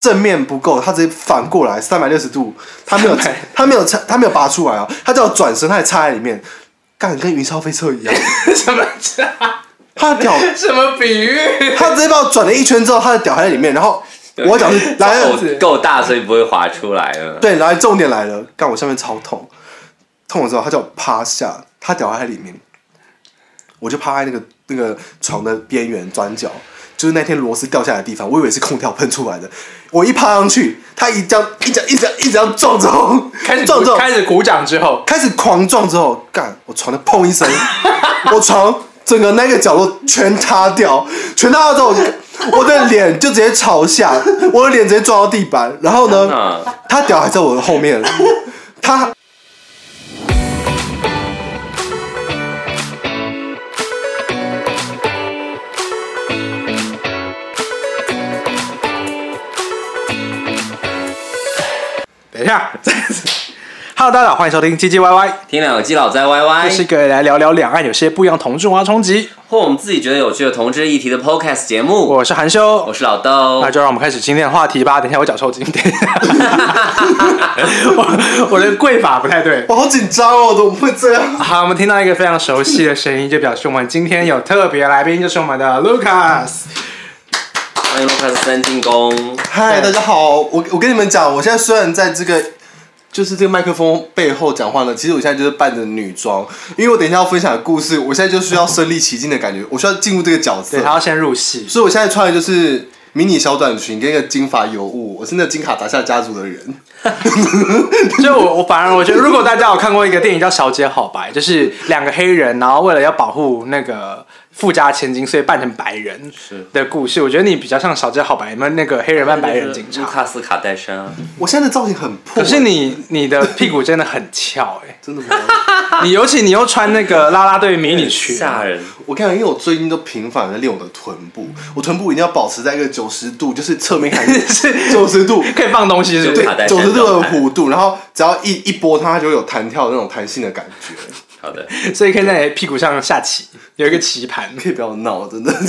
正面不够，他直接反过来三百六十度，他没有360他没有插他没有拔出来哦，他叫我转身，他还插在里面，干跟云霄飞车一样，什么他的屌 什么比喻？他直接把我转了一圈之后，他的屌还在里面，然后我脚是来了，够够大，所以不会滑出来了。对，来重点来了，干我下面超痛，痛了之后他叫我趴下，他屌还在里面，我就趴在那个那个床的边缘转角，就是那天螺丝掉下来的地方，我以为是空调喷出来的，我一趴上去，他一这样一脚一直一直这样撞之后，开始 撞之后开始鼓掌之后，开始狂撞之后，干我床的砰一声，我床整个那个角落全塌掉，全塌掉之后，我的脸就直接朝下，我的脸直接撞到地板，然后呢，啊，他屌还在我的后面，他等一下，再次，Hello，大家好，欢迎收听唧唧歪歪，听两个基佬在歪歪这是一个来聊聊两岸有些不一样同志文化冲击。或我们自己觉得有趣的同志议题的 Podcast 节目。我是韩修我，是老豆那，就让我们开始今天的话题吧。等一下我脚抽筋，等一下，我我的跪法不太对。我好紧张哦，怎么会这样？好，我们听到一个非常熟悉的声音，就表示我们今天有特别来宾，就是我们的 Lucas。欢迎 Lucas 三进攻。嗨，大家好，我我跟你们讲，我现在虽然在这个就是这个麦克风背后讲话呢，其实我现在就是扮着女装，因为我等一下要分享的故事，我现在就需要身临其境的感觉，我需要进入这个角色对，，他要先入戏。所以我现在穿的就是迷你小短裙跟一个金发尤物，我是那金卡达夏家族的人。就我我反而我觉得，如果大家有看过一个电影叫《小姐好白》，就是两个黑人，然后为了要保护那个富家千金，所以扮成白人是的故事。我觉得你比较像《小姐好白》里面那个黑人扮白人警察。卡斯卡戴珊啊，我现在的造型很破，可是你你的屁股真的很翘哎、真的吗？你尤其你又穿那个啦啦队迷你裙，吓人。我跟你讲，因为我最近都频繁的练我的臀部，我臀部一定要保持在一个九十度，就是侧面看 是九十度，可以放东西是不九十度的弧度，然后只要一一拨它，它就有弹跳的那种弹性的感觉。好的，所以可以在你的屁股上下棋，有一个棋盘。可以不要闹，真的。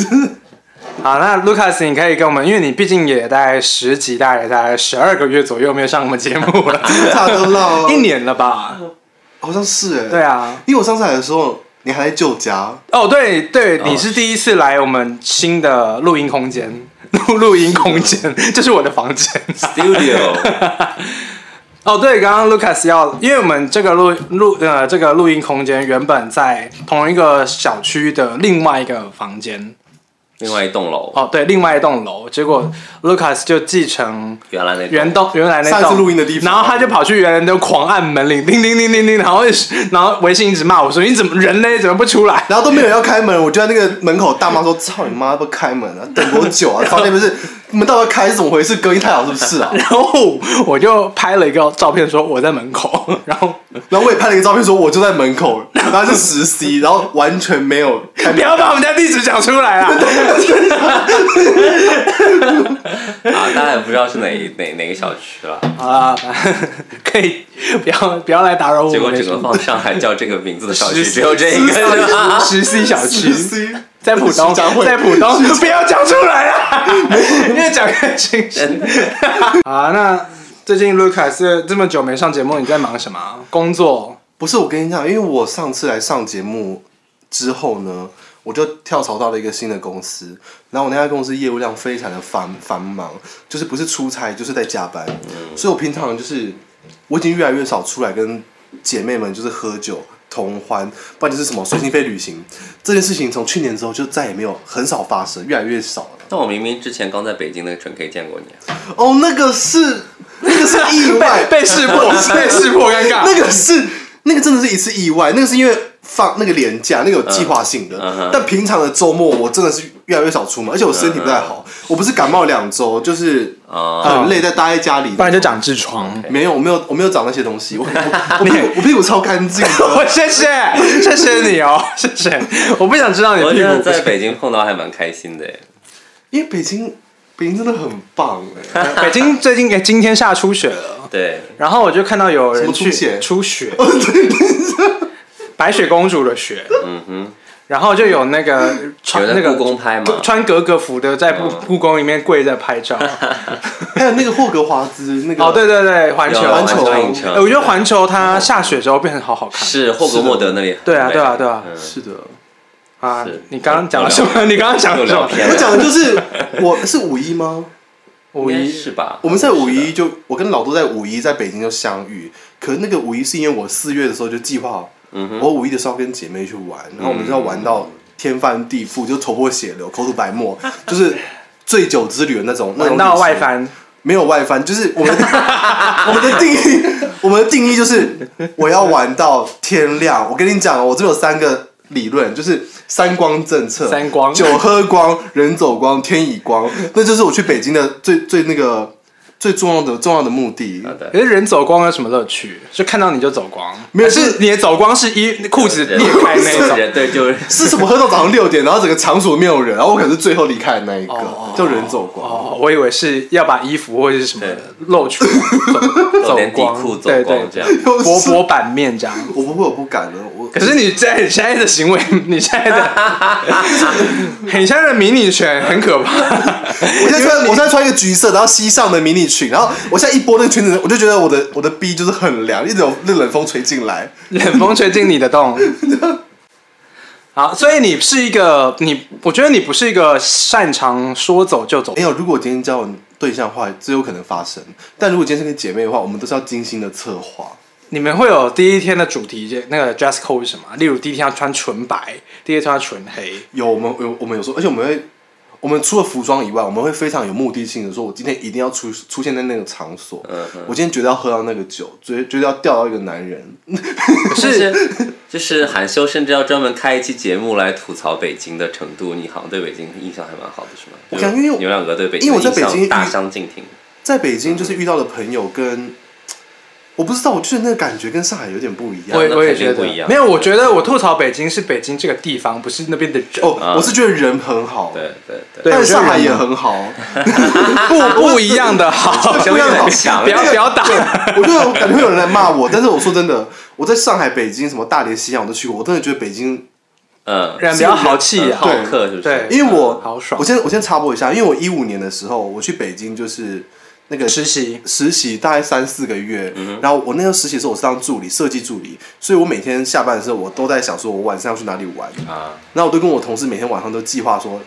好，那 Lucas，你可以跟我们，因为你毕竟也大概十集，大概大概十二个月左右没有上我们节目了，差得闹，一年了吧？好像是哎。对，啊。因为我上次来的时候，你还在旧家，哦，对对，你是第一次来我们新的录音空间，录录音空间，这是我的房间。Studio 哦，对，刚刚 Lucas 要，因为我们这个录录呃这个录音空间原本在同一个小区的另外一个房间，另外一栋楼，哦，对，另外一栋楼，结果 Lucas 就继承原来那栋原栋原来那上一次栋录音的地方然后他就跑去原来那狂按门铃，叮叮叮叮叮，然后然后微信一直骂我说你怎么人呢？怎么不出来？然后都没有人要开门，我就在那个门口大骂说：“操你妈，不开门啊！等多久啊？房间不是门到底要开是怎么回事？隔音太好是不是啊？” 然后我就拍了一个照片说我在门口，然后然后我也拍了一个照片说我就在门口，然后是实 C，然后完全没有开门。不要把我们家地址讲出来啊！啊，大家也不知道是哪哪哪个小区了。好啦，可以不要不要来打扰我结果们的整个放上海叫这个名字的小区只有这一个，十 C 小区在浦东，在浦东，不要讲出来啊！越讲越清晰。好啊，那最近 Lucas 这么久没上节目，你在忙什么？工作？不是我跟你讲，因为我上次来上节目之后呢，我就跳槽到了一个新的公司，然后我那家公司业务量非常的繁繁忙，就是不是出差就是在加班，所以我平常就是我已经越来越少出来跟姐妹们就是喝酒。同欢，不然就是什么随心飞旅行，这件事情从去年之后就再也没有很少发生，越来越少了。但我明明之前刚在北京那个纯 K 见过你啊，哦，那个是那个是意外，被识破，被识破，尴尬。那个是那个真的是一次意外，那个是因为放那个年假，那个有计划性的。但平常的周末我真的是越来越少出门，而且我身体不太好，我不是感冒两周，就是啊，很累，在待在家里。不然就长痔疮。没有，我没有，我没有长那些东西，我我 我屁股我屁股超干净。我谢谢，谢谢你哦，谢谢。我不想知道你屁股。在北京碰到还蛮开心的耶。因为北京北京真的很棒哎，北京最近诶，今天下初雪了，对，然后我就看到有人去什么出血出血，白雪公主的雪，嗯哼，然后就有那个穿那个故宫拍嘛穿格格服的在故嗯。故宫里面跪着拍照。还有那个霍格华兹那个哦，对对对，环球，有环球影城。哎我觉得环球它下雪之后变得好好看。是霍格莫德那里。对啊对。啊对啊。嗯。是的，啊，你刚刚讲了什么？你刚刚讲了什么？又聊偏了，我讲的就是我是五一吗？五一。是吧？我们在五一就我跟老杜在五一在北京就相遇，可是那个五一是因为我四月的时候就计划，我五一的时候跟姐妹去玩，然后我们就要玩到天翻地覆，就头破血流、口吐白沫，就是醉酒之旅的那种。那种玩到外翻，没有外翻，就是我们 我们的定义，我们的定义就是我要玩到天亮。我跟你讲哦，我这有三个理论，就是三光政策：三光酒喝光、人走光、天已光。那就是我去北京的最最那个最重要的重要的目的。好的可是人走光有什么乐趣？就看到你就走光，没有是你的走光是衣裤子裂开那种。人 对，就是是什么？喝到早上六点，然后整个场所没有人，然后我可能是最后离开的那一个，哦就人走光。哦，我以为是要把衣服或者是什么露出 走光，对对这样。又 薄是薄版面这样。我不会，我不敢的。我可是你在现在的行为，你现在的，你现在的迷你裙很可怕。我现在穿，我现在穿一个橘色，然后西上的迷你裙，然后我现在一拨那个裙子，我就觉得我的我的逼就是很凉，一直有那冷风吹进来。冷风吹进你的洞。好，所以你是一个你，我觉得你不是一个擅长说走就走没。有，如果我今天交往对象的话，最有可能发生。但如果今天是跟姐妹的话，我们都是要精心的策划。你们会有第一天的主题，那个 dress code 是什么？例如第一天要穿纯白，第二天穿纯黑。有我们有我们有说，而且我们会，我们除了服装以外，我们会非常有目的性的说，我今天一定要出出现在那个场所。嗯嗯，我今天绝对要喝到那个酒，绝绝对要钓到一个男人。是是 就是韩修甚至要专门开一期节目来吐槽北京的程度，你好像对北京印象还蛮好的，是吗？我感觉因为你们两个对北京因为我在北京大相径庭。在北京就是遇到的朋友跟，我不知道，我觉得那个感觉跟上海有点不一样我。我也觉得不一样没有，我觉得我吐槽北京是北京这个地方，不是那边的人。哦，啊我是觉得人很好，对对对，但是上海也很好。不不一样的好，不一样的不要不要打。我觉得我感觉会有人来骂我，但是我说真的，我在上海、北京、什么大连、西安我都去过，我真的觉得北京，嗯，人比较豪气好。客是不是？对因为我好爽我先我先插播一下，因为我一五年的时候我去北京就是那个实习。实习大概三四个月，然后我那个实习的时候我是当助理，设计助理，所以我每天下班的时候我都在想说我晚上要去哪里玩，啊，然后我都跟我同事每天晚上都计划说，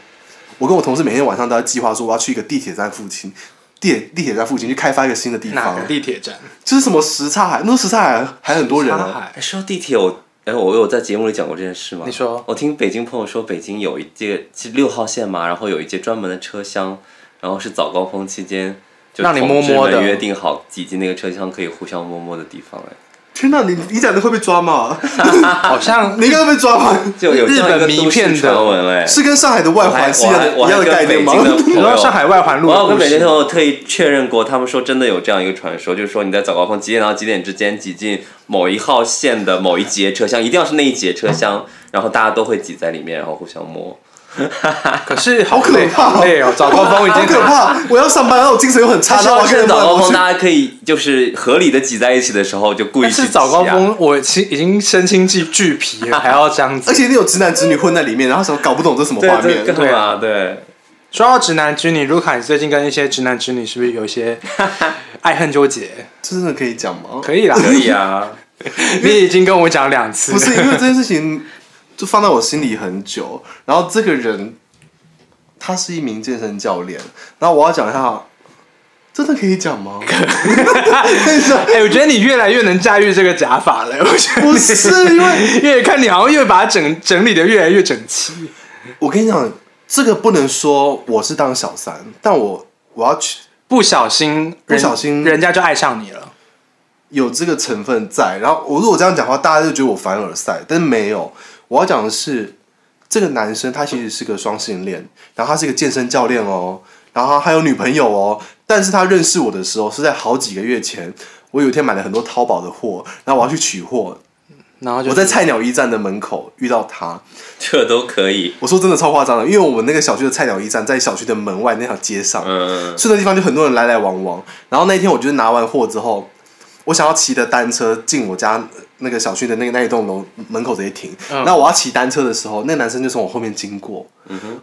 我跟我同事每天晚上都在计划说我要去一个地铁站附近，地地铁站附近去开发一个新的地方。哪个，地铁站？就是什么什刹海，那时候什刹海还很多人啊，说到地铁，我哎，我有在节目里讲过这件事吗？你说。我听北京朋友说，北京有一节是六号线嘛，然后有一节专门的车厢，然后是早高峰期间。就让你摸摸的约定好挤进那个车厢可以互相摸摸的地方，哎，天哪，你你讲的会被抓吗？好像 你应该会被抓吧？就有日本迷都市片的传闻哎，是跟上海的外环是一样的我还一样的概念吗我？还跟北京的 你说上海外环路我跟北京朋友特意确认过，他们说真的有这样一个传说，就是说你在早高峰几点到几点之间挤进某一号线的某一节车厢，一定要是那一节车厢，然后大家都会挤在里面，然后互相摸。可是 好可怕哦好累哦，早高峰已 好经可怕！我要上班，然后我精神又很差，早高峰，大家可以就是合理的挤在一起的时候，就故意去早高峰，我其已经身心俱俱疲了，还要这样子而。且你有直男直女混在里面，然后什么搞不懂这什么画面对。干嘛？对，说到直男直女，卢卡，你最近跟一些直男直女是不是有一些爱恨纠结？这真的可以讲吗？可以啦，可以啊。你已经跟我讲两次，不是因为这件事情就放在我心里很久，然后这个人他是一名健身教练，然后我要讲一下，真的可以讲吗？哎、我觉得你越来越能驾驭这个假发了。我觉得不是因为越看你好像越把它整整理的越来越整齐。我跟你讲，这个不能说我是当小三，但我我要去不小心，不小心人人家就爱上你了。有这个成分在。然后我如果这样讲话，大家就觉得我凡尔赛，但是没有。我要讲的是，这个男生他其实是个双性恋，然后他是一个健身教练哦，然后他还有女朋友哦。但是他认识我的时候是在好几个月前，我有一天买了很多淘宝的货，然后我要去取货，然后就我在菜鸟驿站的门口遇到他。这都可以。我说真的超夸张的，因为我们那个小区的菜鸟驿站在小区的门外那条街上，嗯，所以那地方就很多人来来往往。然后那天我就是拿完货之后，我想要骑着单车进我家那个小区的那个那一栋楼门口直接停。嗯那、我要骑单车的时候，那个男生就从我后面经过，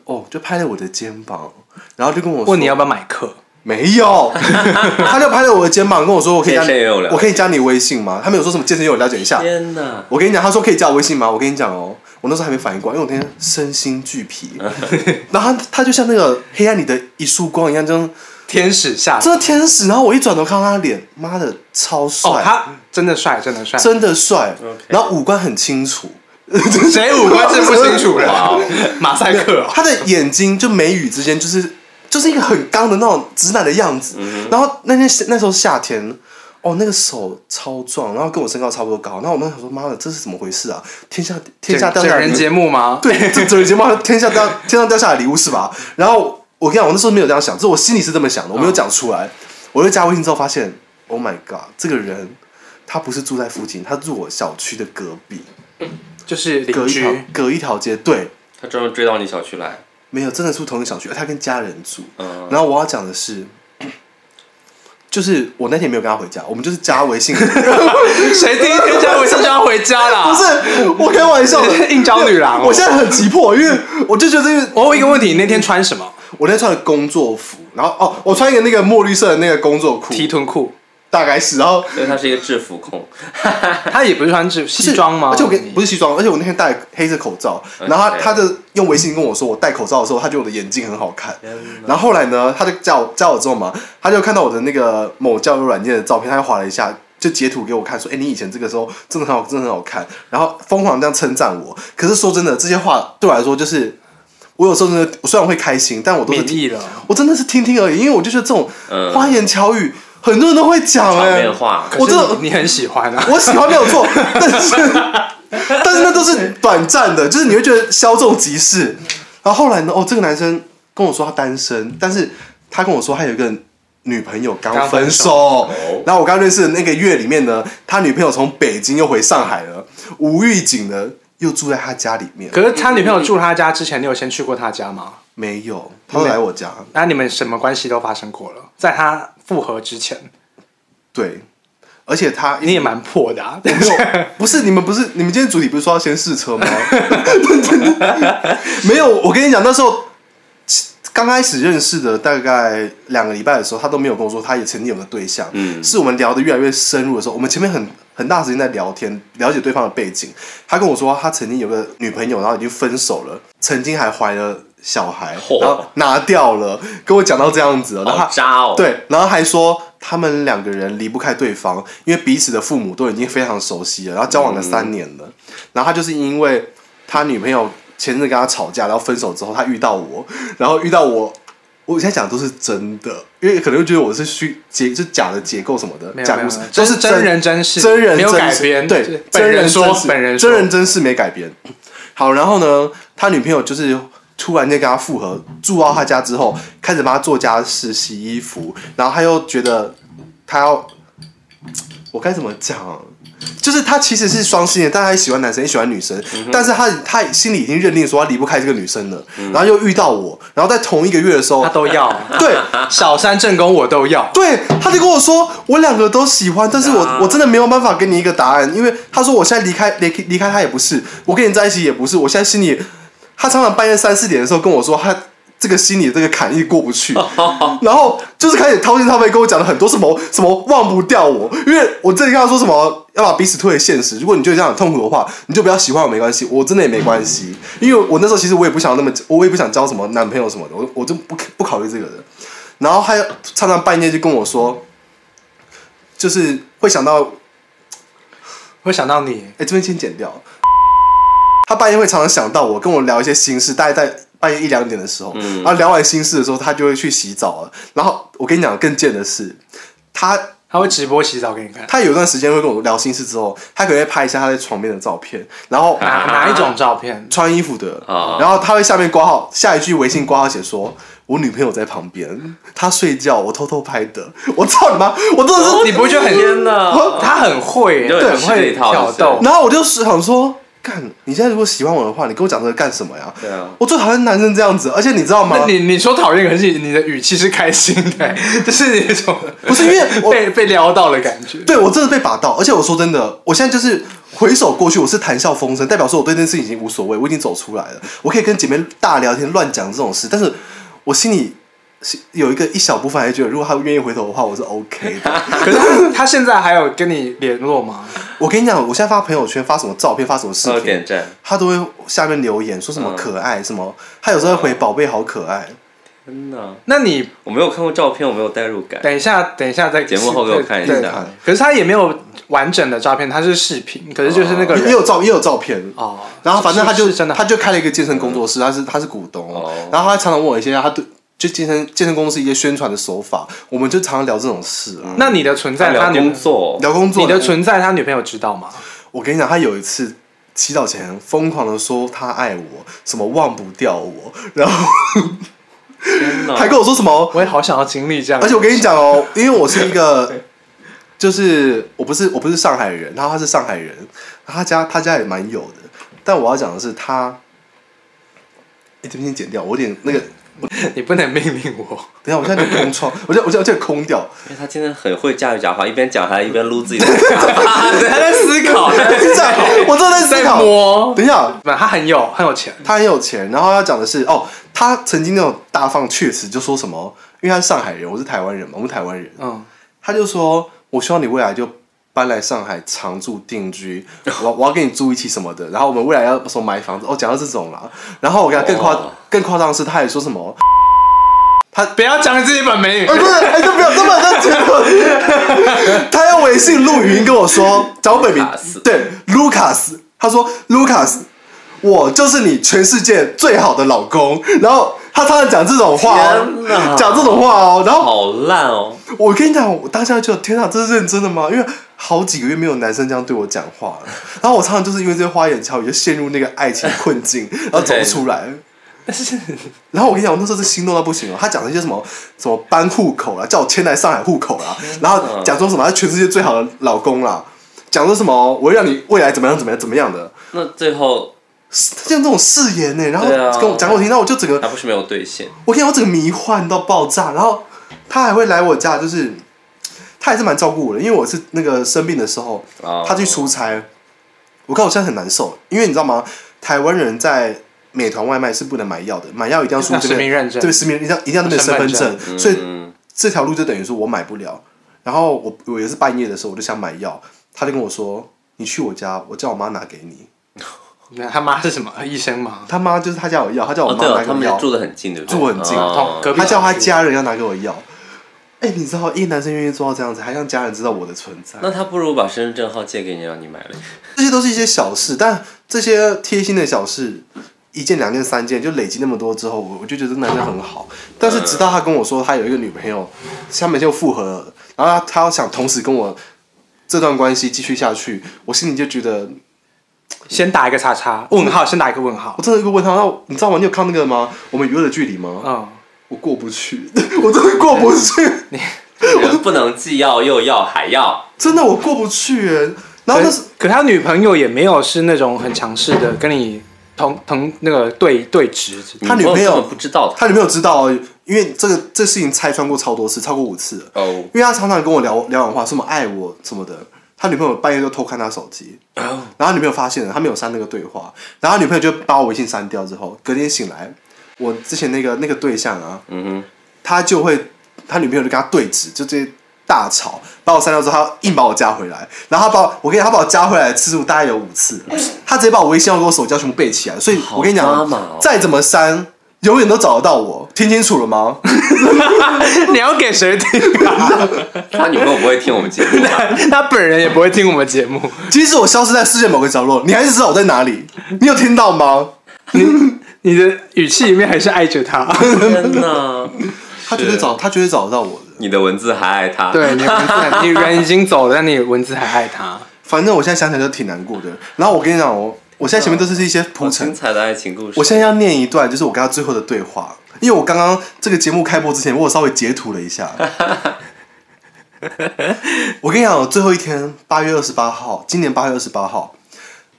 哦，就拍了我的肩膀，然后就跟我说问你要不要买课？没有，他就拍了我的肩膀跟我说我可以加你我可以加你微信吗？他没有说什么健身也有了解一下。天哪！我跟你讲，他说可以加我微信吗？我跟你讲哦，我那时候还没反应过来，因为我那天身心俱疲，然后他他就像那个黑暗里的一束光一样，这样天使下这天使，然后我一转头看到他的脸，妈的超帅，哦，他真的帅，真的帅。真的帅然后五官很清楚，谁五官是不清楚的 哇？马赛克哦。他的眼睛就眉宇之间就是就是一个很刚的那种直男的样子。然后那天那时候夏天，哦，那个手超壮，然后跟我身高差不多高。然后我们想说，妈的，这是怎么回事啊？天下天下掉下来人节目吗？对，这整个节目 天下掉天上掉下来的礼物是吧？然后我跟你讲，我那时候没有这样想，只是我心里是这么想的，我没有讲出来。我就加微信之后发现，Oh my god，这个人他不是住在附近，他住我小区的隔壁，就是邻隔一条居。隔一条街。对，他专门追到你小区来，没有，真的住同一个小区，他跟家人住。嗯，然后我要讲的是。就是我那天没有跟他回家，我们就是加微信，不 谁第一天加微信就要回家啦？不是我开玩笑的，应招女郎哦。我现在很急迫，因为我就觉得这个我问一个问题，你那天穿什么？我那天穿的工作服，然后哦，我穿一个那个墨绿色的那个工作裤，提臀裤，大概是，然后因为他是一个制服控，他也不是穿制服西装吗？而且我跟不是西装，而且我那天戴黑色口罩，然后他他的用微信跟我说，我戴口罩的时候，他觉得我的眼睛很好看。然后后来呢，他就加我加我之后嘛，他就看到我的那个某交友软件的照片，他就划了一下，就截图给我看，说：“哎、你以前这个时候真的很好，真的很好看。”然后疯狂这样称赞我。可是说真的，这些话对我来说，就是我有时候真的，我虽然会开心，但我都是听，免疫了。我真的是听听而已，因为我就觉得这种嗯花言巧语，很多人都会讲哎、我真的你你很喜欢啊。我喜欢没有错，但是但是那都是短暂的，就是你会觉得稍纵即逝。然后后来呢？哦，这个男生跟我说他单身，但是他跟我说他有一个女朋友刚分手。然后我刚认识的那个月里面呢，他女朋友从北京又回上海了，无预警的又住在他家里面。可是他女朋友住他家之前，你有先去过他家吗？没有，他来我家。那你们什么关系都发生过了，在他复合之前，对，而且他你也蛮破的啊。不是你们不是你们今天主题不是说要先试车吗？没有，我跟你讲，那时候刚开始认识的大概两个礼拜的时候，他都没有跟我说他也曾经有个对象。嗯是我们聊得越来越深入的时候，我们前面很很大时间在聊天，了解对方的背景。他跟我说他曾经有个女朋友，然后已经分手了，曾经还怀了小孩，然后拿掉了，跟我讲到这样子了，然后对，然后还说他们两个人离不开对方，因为彼此的父母都已经非常熟悉了，然后交往了三年了。然后他就是因为他女朋友前阵子跟他吵架，然后分手之后，他遇到我，然后遇到我。我现在讲的都是真的，因为可能会觉得我是虚结，就假的结构什么的假故事，都是真真人真事真人没有真事改编对，真人说真事本人真人真事没改编。好，然后呢，他女朋友就是突然间跟他复合，住到他家之后，开始帮他做家事、洗衣服，然后他又觉得他要，我该怎么讲？就是他其实是双性恋，但他也喜欢男生，也喜欢女生，但是他他心里已经认定说他离不开这个女生了，然后又遇到我，然后在同一个月的时候他，都要。对，小三正宫我都要。对，他就跟我说，我两个都喜欢，但是我、啊。我真的没有办法给你一个答案，因为他说我现在离开离离开他也不是，我跟你在一起也不是，我现在心里，他常常半夜三四点的时候跟我说，他这个心里的这个坎一直过不去，然后就是开始掏心掏肺跟我讲了很多什么什么忘不掉我，因为我这里跟他说什么要把彼此推回现实，如果你觉得这样很痛苦的话，你就不要喜欢我没关系，我真的也没关系，因为我那时候其实我也不想那么，我也不想交什么男朋友什么的，我我就不不考虑这个的。然后还有常常半夜就跟我说，就是会想到，会想到你，哎，这边先剪掉。他半夜会常常想到我，跟我聊一些心事，大概在半夜一两点的时候，然后聊完心事的时候，他就会去洗澡了。然后我跟你讲，更贱的是，他他会直播洗澡给你看。他有一段时间会跟我聊心事之后，他可能会拍一下他在床边的照片，然后哪哪一种照片？穿衣服的，啊然后他会下面挂号，下一句微信挂号写说：“我女朋友在旁边，她睡觉，我偷偷拍的。”我操你妈！我真的是你不会觉得很天哪，他很会，对很会挑逗。然后我就想说，干，你现在如果喜欢我的话，你跟我讲这个干什么呀？对啊，我最讨厌男生这样子，而且你知道吗那？你你说讨厌，可是你的语气是开心的，就是那种 不是因为我被被撩到的感觉。对我真的被把到，而且我说真的，我现在就是回首过去，我是谈笑风生，代表说我对这件事情已经无所谓，我已经走出来了，我可以跟姐妹大聊天、乱讲这种事，但是我心里是有一个一小部分还觉得，如果他愿意回头的话，我是 OK 的。可是他他现在还有跟你联络吗？我跟你讲，我现在发朋友圈发什么照片，发什么视频点，赞。他都会下面留言说什么嗯可爱，什么，他有时候会回宝贝好可爱。天哪，那你我没有看过照片，我没有代入感。等一下，等一下再节目后给我看一下。可是他也没有完整的照片，他是视频，可是就是那个人也也有照也有照片，哦，然后反正他就是真的他就开了一个健身工作室，他是他是股东，哦然后他常常问我一些他对就健身健身公司一些宣传的手法，我们就常常聊这种事啊，那你的存在，他聊工作，聊工作。你的存在，他女朋友知道吗？我跟你讲，他有一次祈祷前疯狂的说他爱我，什么忘不掉我，然后还跟我说什么，我也好想要经历这样，而且我跟你讲哦，因为我是一个。就是我不是我不是上海人，然后他是上海人，他家他家也蛮有的，但我要讲的是他，哎、这边先剪掉，我有点那个 你不能命令我。等一下，我现在有点空窗，我 就我现在我就空掉。因为他今天很会驾驭讲话，一边讲还一边撸自己的。他在思考，他在思考，我真的在思考。摸。等一下，不，他很有很有钱，他很有钱，然后要讲的是，哦，他曾经那种大放厥词，就说什么，因为他是上海人，我是台湾人嘛，我们台湾人，嗯，他就说，我希望你未来就搬来上海常住定居，我我要跟你住一起什么的，然后我们未来要什么买房子，哦，讲到这种啦，然后我跟他更夸哇更夸张的是，他也说什么，他不要讲你自己本名哎，。不是，哎，就不要这么这结论。他用微信录语音跟我说，讲我本名卢卡斯，对，Lucas，他说 Lucas，我就是你全世界最好的老公。然后他常常讲这种话讲这种话哦。然后好烂哦！我跟你讲，我当下就天哪，这是认真的吗？因为好几个月没有男生这样对我讲话了。然后我常常就是因为这些花言巧语，就陷入那个爱情困境，然后走不出来。但是然后我跟你讲，我那时候是心动到不行哦。他讲了一些什么什么搬户口啦，叫我迁来上海户口啦，然后讲说什么他全世界最好的老公啦，讲说什么我会让你未来怎么样怎么样怎么样的，那最后像这种誓言呢。然后跟我讲给我听，然后我就整个他不是没有兑现，我跟你讲，我整个迷幻到爆炸。然后他还会来我家，就是他还是蛮照顾我的，因为我是那个生病的时候，哦他去出差，我看我现在很难受，因为你知道吗？台湾人在美团外卖是不能买药的，买药一定要输要这边实名认证对，实名一定要一定要那边身份身证份，所以嗯这条路就等于说我买不了。然后我我也是半夜的时候，我就想买药，他就跟我说：“你去我家，我叫我妈拿给你。那他妈是什么医生吗”？他妈就是他家有药，他叫我妈拿给我药，他们住的很近，对不对？住很近哦他叫他家人要拿给我药。哎、你知道，一个男生愿意做到这样子，还让家人知道我的存在，那他不如把身份证号借给你，让你买了。这些都是一些小事，但这些贴心的小事，一件、两件、三件，就累积那么多之后，我我就觉得这男生很好。但是直到他跟我说他有一个女朋友，下面就复合了，然后他他要想同时跟我这段关系继续下去，我心里就觉得，先打一个叉叉，问号，先打一个问号我。真的一个问号，那你知道吗？你有看那个吗？我们娱乐的距离吗？嗯，我过不去，我真的过不去，人不能既要又要还要，真的我过不去耶。然后那是可他女朋友也没有是那种很强势的，跟你同同那个对对直。他女朋友不知道他？他女朋友知道哦，因为这个这事情拆穿过超多次，超过五次了。哦，因为他常常跟我聊聊完话，什么爱我什么的，他女朋友半夜就偷看他手机，然后他女朋友发现了，他没有删那个对话，然后他女朋友就把我微信删掉之后，隔天醒来，我之前那个那个对象啊，嗯哼他就会他女朋友就跟他对峙，就这些大吵，把我删掉之后，他硬把我加回来，然后他把我我跟你讲，他把我加回来的次数大概有五次，他直接把我微信号跟我手机全部背起来，所以我跟你讲哦，再怎么删。永远都找得到我，听清楚了吗？你要给谁听啊？他女朋友不会听我们节目吧，他本人也不会听我们节目。即使我消失在世界某个角落，你还是知道我在哪里。你有听到吗？你的语气里面还是爱着他。天哪！他绝对找，他绝对找得到我的。你的文字还爱他，对，你的文字还，你人已经走了，但你的文字还爱他。反正我现在想起来就挺难过的。然后我跟你讲，我我现在前面都是一些铺好陈精，彩的爱情故事。我现在要念一段，就是我跟他最后的对话。因为我刚刚这个节目开播之前，我有稍微截图了一下。我跟你讲，我最后一天，八月二十八号，今年八月二十八号，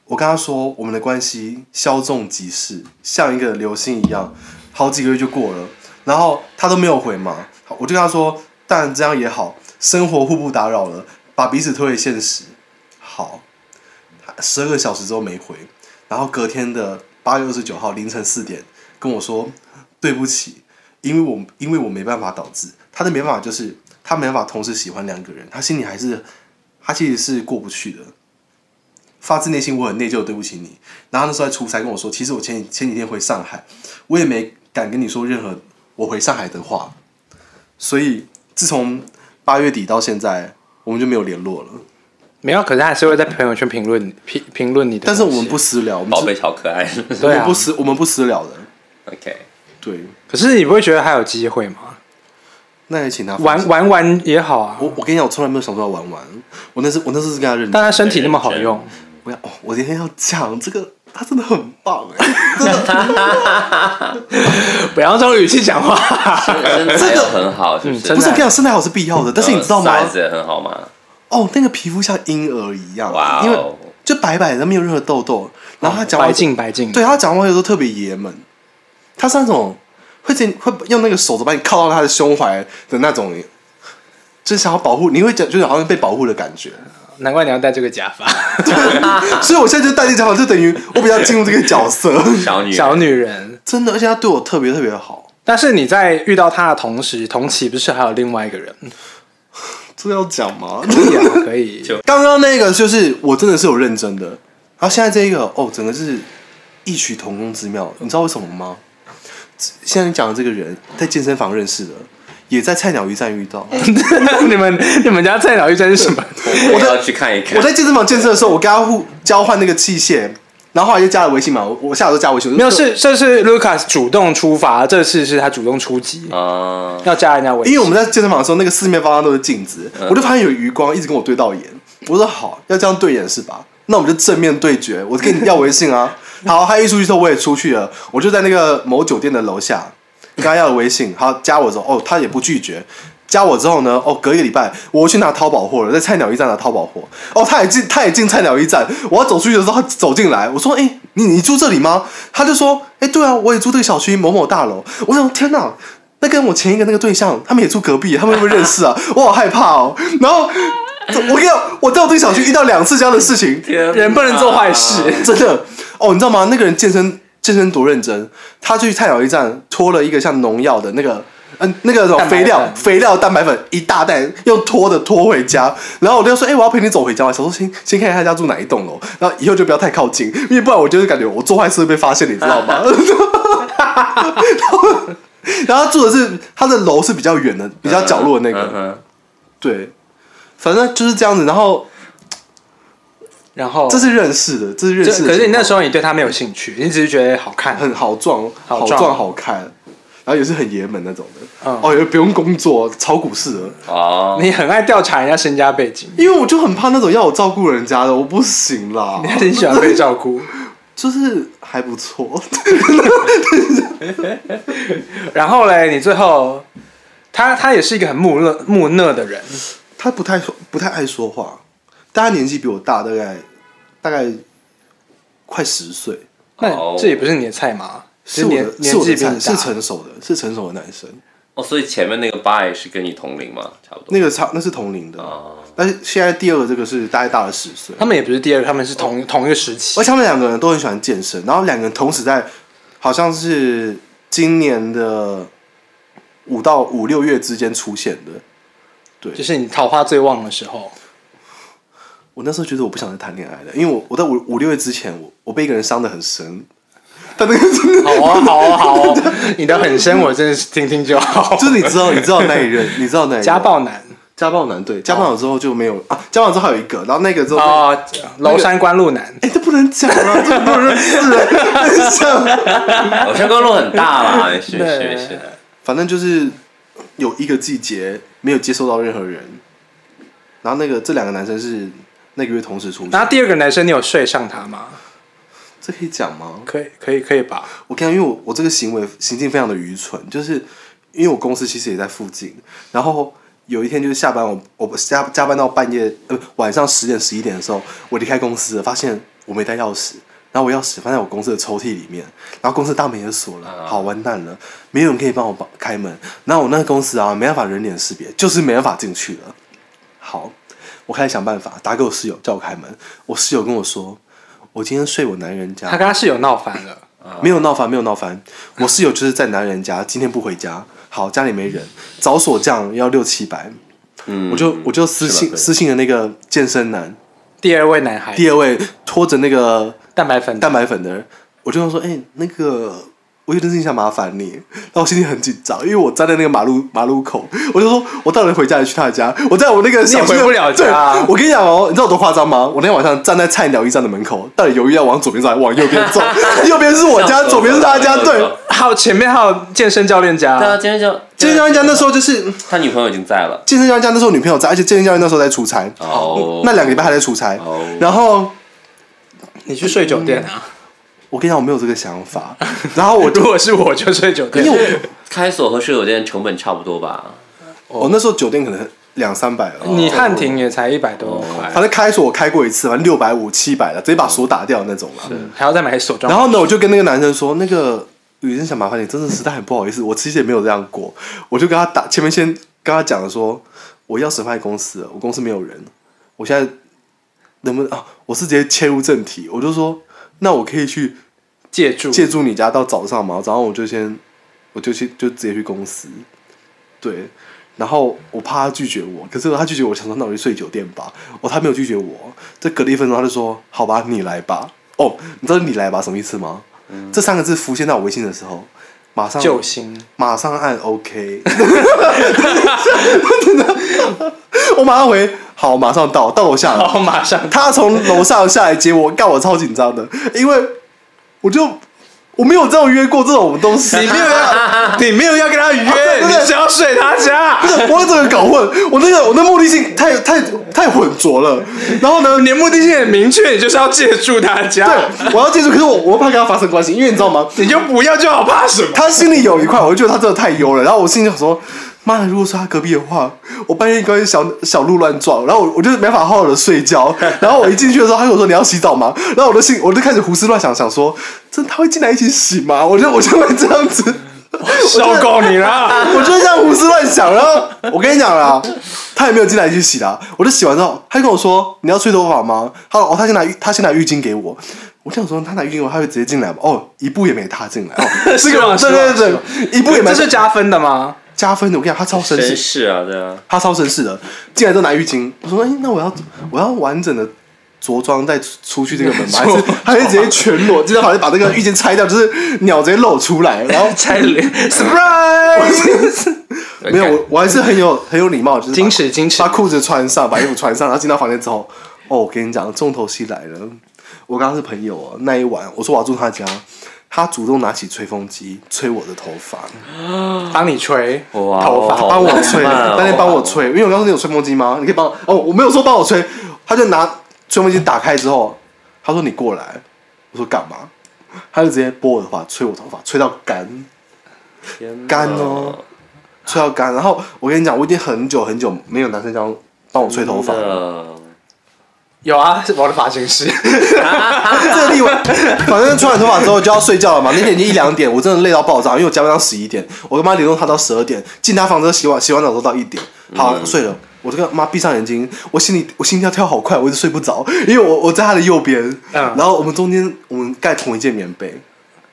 我跟他说我们的关系稍纵即逝，像一个流星一样，好几个月就过了，然后他都没有回嘛，我就跟他说，但这样也好，生活互不打扰了，把彼此推回现实。好，十二个小时之后没回，然后隔天的八月二十九号凌晨四点跟我说对不起，因为我因为我没办法导致他的没办法就是他没办法同时喜欢两个人，他心里还是他其实是过不去的。发自内心，我很内疚，对不起你。然后那时候在出差跟我说，其实我前几前几天回上海，我也没敢跟你说任何我回上海的话。所以自从八月底到现在，我们就没有联络了。没有，可是还是会在朋友圈评论评评论你的。但是我们不私聊，我们是宝贝小可爱。我们不私我们不私聊的。OK，对，可是你不会觉得还有机会吗？那也请他玩。玩玩也好啊，我我跟你讲，我从来没有想说要玩玩。我那次我那次是跟他认真但。他身体那么好用，我要哦，我今天要讲这个，他真的很棒哎。不要这种语气讲话。身材又很好，是不是？嗯不是，我跟你讲，身材好是必要的，但是你知道吗？size 也很好吗？哦，那个皮肤像婴儿一样，哇因为哦，就白白的，没有任何痘痘。然后他讲话白，净白净，对他讲话有时候特别爷们，他是那种会会用那个手肘把你靠到他的胸怀的那种，就是想要保护，你会讲就是好像被保护的感觉。难怪你要戴这个假发，所以我现在就戴这假发，就等于我比较进入这个角色，小女小女人。真的，而且他对我特别特别好。但是你在遇到他的同时，同期不是还有另外一个人？这个要讲吗？可以啊，可以。就刚刚那个就是我真的是有认真的，然后现在这一个哦，整个是异曲同工之妙。你知道为什么吗？现在你讲的这个人在健身房认识的，也在菜鸟驿站遇到。你们你们家菜鸟驿站是什么？我要去看一看。我在健身房健身的时候，我跟他互交换那个器械，然后后来就加了微信嘛。我我下午都加微信，没有，是这是 Lucas 主动出发，这次是他主动出击，啊，要加人家微信。因为我们在健身房的时候，那个四面八方都是镜子，嗯我就发现有余光一直跟我对到眼。我说好，要这样对眼是吧？那我们就正面对决。我跟你要微信啊。好，他一出去之后我也出去了，我就在那个某酒店的楼下跟他要了微信。好，加我之后，哦，他也不拒绝。加我之后呢，哦，隔一个礼拜我去拿淘宝货了，在菜鸟驿站拿淘宝货。哦，他也进，他也进菜鸟驿站。我要走出去的时候，他走进来，我说：“哎、你你住这里吗？”他就说：“哎、对啊，我也住这个小区某某大楼。”我想，天哪！那跟我前一个那个对象，他们也住隔壁，他们会不会认识啊？我好害怕哦。然后我跟你讲，我在我这个小区遇到两次这样的事情，天人不能做坏事，真的哦，你知道吗？那个人健身健身多认真，他去菜鸟驿站拖了一个像农药的那个。嗯，那个什么肥料肥料蛋白粉一大袋，用拖的拖回家。然后我就说，哎、我要陪你走回家。我想说，先先看看他家住哪一栋楼，然后以后就不要太靠近，因为不然我就是感觉我做坏事会被发现，你知道吗？然后他住的是他的楼是比较远的，比较角落的那个，对，反正就是这样子。然后然后这是认识的，这是认识的。可是你那时候你对他没有兴趣，你只是觉得好看，很好壮，好壮好看，然后也是很爷们那种的。嗯哦，也不用工作，炒股市的。哦，你很爱调查人家身家背景，因为我就很怕那种要我照顾人家的，我不行啦你。很喜欢被照顾。就是还不错，然后嘞，你最后他他也是一个很木讷木讷的人，他不太说不太爱说话，但他年纪比我大，大概大概快十岁，那哦这也不是你的菜嘛？是我年的是我的菜，年纪比你，是成熟的，是成熟的男生。哦，所以前面那个八也是跟你同龄吗？差不多。那个差那是同龄的，哦，但是现在第二个这个是大概大了十岁。他们也不是第二个，他们是同同一个时期而且。他们两个人都很喜欢健身，然后两个人同时在，好像是今年的五到五六月之间出现的。对就是你桃花最旺的时候，我那时候觉得我不想再谈恋爱了，因为我我在五五六月之前，我我被一个人伤的很深。他那个真的好啊，好啊，好啊，你的很深，我真的是听听就好。就是你知道，你知道那一任，你知道那一任家暴男家暴男对家暴男之后就没有、啊，家暴男之后还有一个，然后那个之后，哎、哦，娄山关路男，哎这不能讲啊，这不能认识啊，讲。偶像公路很大啦，是是。反正就是有一个季节没有接受到任何人，然后那个这两个男生是那个月同时出现，那第二个男生，你有睡上他吗？这可以讲吗？可以，可以，可以吧？我跟你讲，因为我我这个行为行径非常的愚蠢，就是因为我公司其实也在附近，然后有一天就是下班我我加加班到半夜呃晚上十点十一点的时候，我离开公司了，发现我没带钥匙，然后我钥匙放在我公司的抽屉里面，然后公司大门也锁了，啊好完蛋了，没有人可以帮我帮开门。然后我那个公司啊，没办法人脸识别，就是没办法进去了。好，我开始想办法打给我室友叫我开门。我室友跟我说，我今天睡我男人家。他，跟他室友闹翻了，没有闹翻，没有闹翻。我室友就是在男人家，今天不回家。好，家里没人，找锁匠要六七百，嗯，我就我就私信私信了那个健身男，第二位男孩，第二位拖着那个蛋白粉，蛋白粉的人，我就说，哎、那个我有件事情想麻烦你，然后我心里很紧张，因为我站在那个马路马路口，我就说我到底回家还是去他家？我在我那个小区的你也回不了家啊我跟你讲哦，你知道我多夸张吗？我那天晚上站在菜鸟驿站的门口，到底犹豫要往左边走还是往右边走？右边是我家，左边是他家，了对。还有前面还有健身教练家，对啊，健身教健身教练家那时候就是他女朋友已经在了健身教练家那时候女朋友在，而且健身教练那时候在出差，哦，那两个礼拜还在出差。哦然后你去睡酒店啊？我跟你讲，我没有这个想法。然后我 如果是我就睡酒店因，为开锁和睡酒店成本差不多吧？我我那时候酒店可能两三百了。你汉庭也才一百多块，反正开锁我开过一次，反正六百五、七百的，直接把锁打掉那种了。还要再买锁装然。后呢，我就跟那个男生说，那个雨生想麻烦你，真的实在很不好意思，我其实也没有这样过。我就跟他打前面先跟他讲了说，我钥匙放在公司了，我公司没有人，我现在能不能啊？我是直接切入正题，我就说，那我可以去借住，借住你家到早上嘛，早上我就先我就去就直接去公司，对，然后我怕他拒绝我，可是他拒绝我，想说那我就睡酒店吧。哦，他没有拒绝我，这隔了一分钟他就说好吧，你来吧。哦，你知道你来吧什么意思吗？这三个字浮现在我微信的时候，马上救星，马上按 OK，我马上回好，马上到到楼下了然。后马上他从楼上下来接我，干我超紧张的，因为我就我没有这样约过这种东西，你没有要，你没有要跟他约，你想要睡他家。我整个搞混，我那个我那目的性太太太混浊了。然后呢，你的目的性很明确，你就是要借住他家，对，我要借住，可是我我怕跟他发生关系，因为你知道吗？你就不要就好，怕什么？他心里有一块，我就觉得他真的太优了。然后我心里想说，妈的，如果是他隔壁的话，我半夜应该小小鹿乱撞，然后我我就没法好好的睡觉。然后我一进去的时候，他跟我说你要洗澡吗？然后我就心我就开始胡思乱想，想说，真的他会进来一起洗吗？我就我就会这样子。受够你了！我就这样胡思乱想，然后我跟你讲啦，他也没有进来去洗啦。我就洗完之后，他就跟我说：“你要吹头发吗？”他说：“哦，他先拿，他先拿浴巾给我。”我想说，他拿浴巾给我，他会直接进来吗？哦，一步也没踏进来。哦，是个吗对对对对，一步也没这是加分的吗？加分的。我跟你讲，他超绅绅士，士啊，对啊，他超绅士的。进来都拿浴巾，我说：“哎，那我要我要完整的。”着装再出去这个门吗？还是还是直接全裸？就是好像把那个浴巾拆掉，就是鸟直接露出来，然后拆脸，surprise！没有，我我还是很有很有礼貌，就是把矜持矜持把裤子穿上，把衣服穿上，然后进到房间之后，哦，我跟你讲，重头戏来了。我刚刚是朋友哦，那一晚我说我要住他家，他主动拿起吹风机吹我的头发，帮你吹哇头发，帮我吹，浪漫哦当天帮我吹，因为我刚刚说你有吹风机吗？你可以帮我哦，我没有说帮我吹，他就拿吹风机打开之后，他说你过来，我说干嘛？他就直接拨我的头发，吹我头发，吹到干。干哦，吹到干。然后我跟你讲，我已经很久很久没有男生这样帮我吹头发了。有啊，是我的发型师。这个例外，反正吹完头发之后就要睡觉了嘛。那天已经一两点，我真的累到爆炸，因为我加班到十一点，我跟妈联络他到十二点，进他房间洗碗洗完澡都到一点。好、睡了，我这个妈闭上眼睛，我心里我心跳跳好快，我一直睡不着，因为我我在他的右边，嗯然后我们中间我们盖同一件棉被，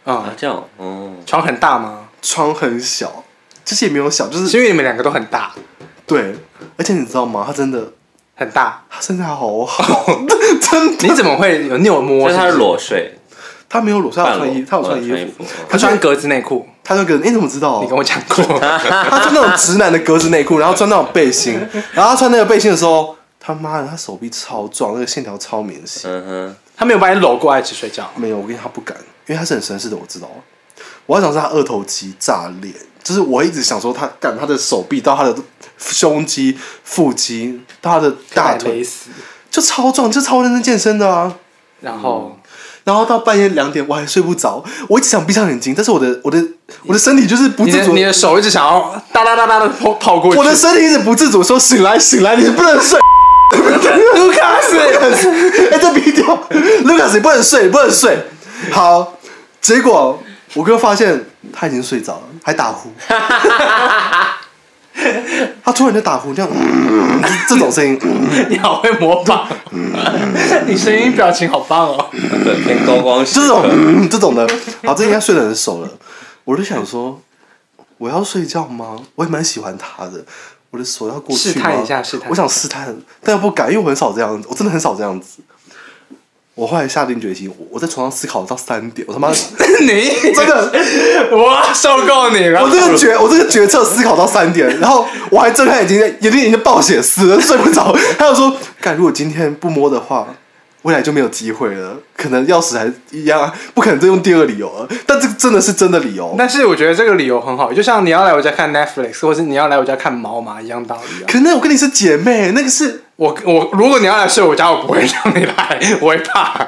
啊嗯，这样哦，床很大吗？床很小，其实也没有小，就是是因为你们两个都很大，对，而且你知道吗？他真的很大。他身材好好，真的。你怎么会有你有摸？他是是不是裸睡，他没有裸，他有穿衣，他有穿哦衣服，服，他穿格子内裤，他穿格子你怎么知道？你跟我讲过。他穿那种直男的格子内裤，然后穿那种背心，然后他穿那个背心的时候，他妈的，他手臂超壮，那个线条超明显。嗯哼，他没有把你搂过来一起睡觉。没有，我跟你讲他不敢，因为他是很绅士的，我知道。我要讲是他二头肌炸裂，就是我一直想说他干他的手臂到他的胸肌、腹肌到他的大腿，就超壮，就超认真健身的啊。然后然后到半夜两点我还睡不着，我一直想闭上眼睛，但是我的我的我的身体就是不自主你的手一直想要哒哒哒哒的跑跑过去。我的身体一直不自主说醒来醒来，你不能睡。卢卡斯，哎，这逼掉，Lucas 你不能睡，你不能睡。好，结果我哥发现他已经睡着了，还打呼。他突然就打呼，这样、嗯、这种声音，你好会模仿，你声音表情好棒哦。本片高光时这种、这种的，好，这应该睡得很熟了。我就想说，我要睡觉吗？我也蛮喜欢他的，我的手要过去吗试探一下试探我想试探，但又不敢，因为我很少这样子，我真的很少这样子。我后来下定决心，我我在床上思考到三点，我他妈你 真的，我受够你了。我这个决我这个决策思考到三点，然后我还睁开眼睛，眼睛已经暴血丝了，睡不着。他就说：“干，如果今天不摸的话，未来就没有机会了，可能要死还一样啊，不可能再用第二个理由了。但这个真的是真的理由。但是我觉得这个理由很好，就像你要来我家看 Netflix，或是你要来我家看猫嘛，一样道理啊。可那我跟你是姐妹，那个是我我如果你要来睡我家，我不会让你来，我会怕。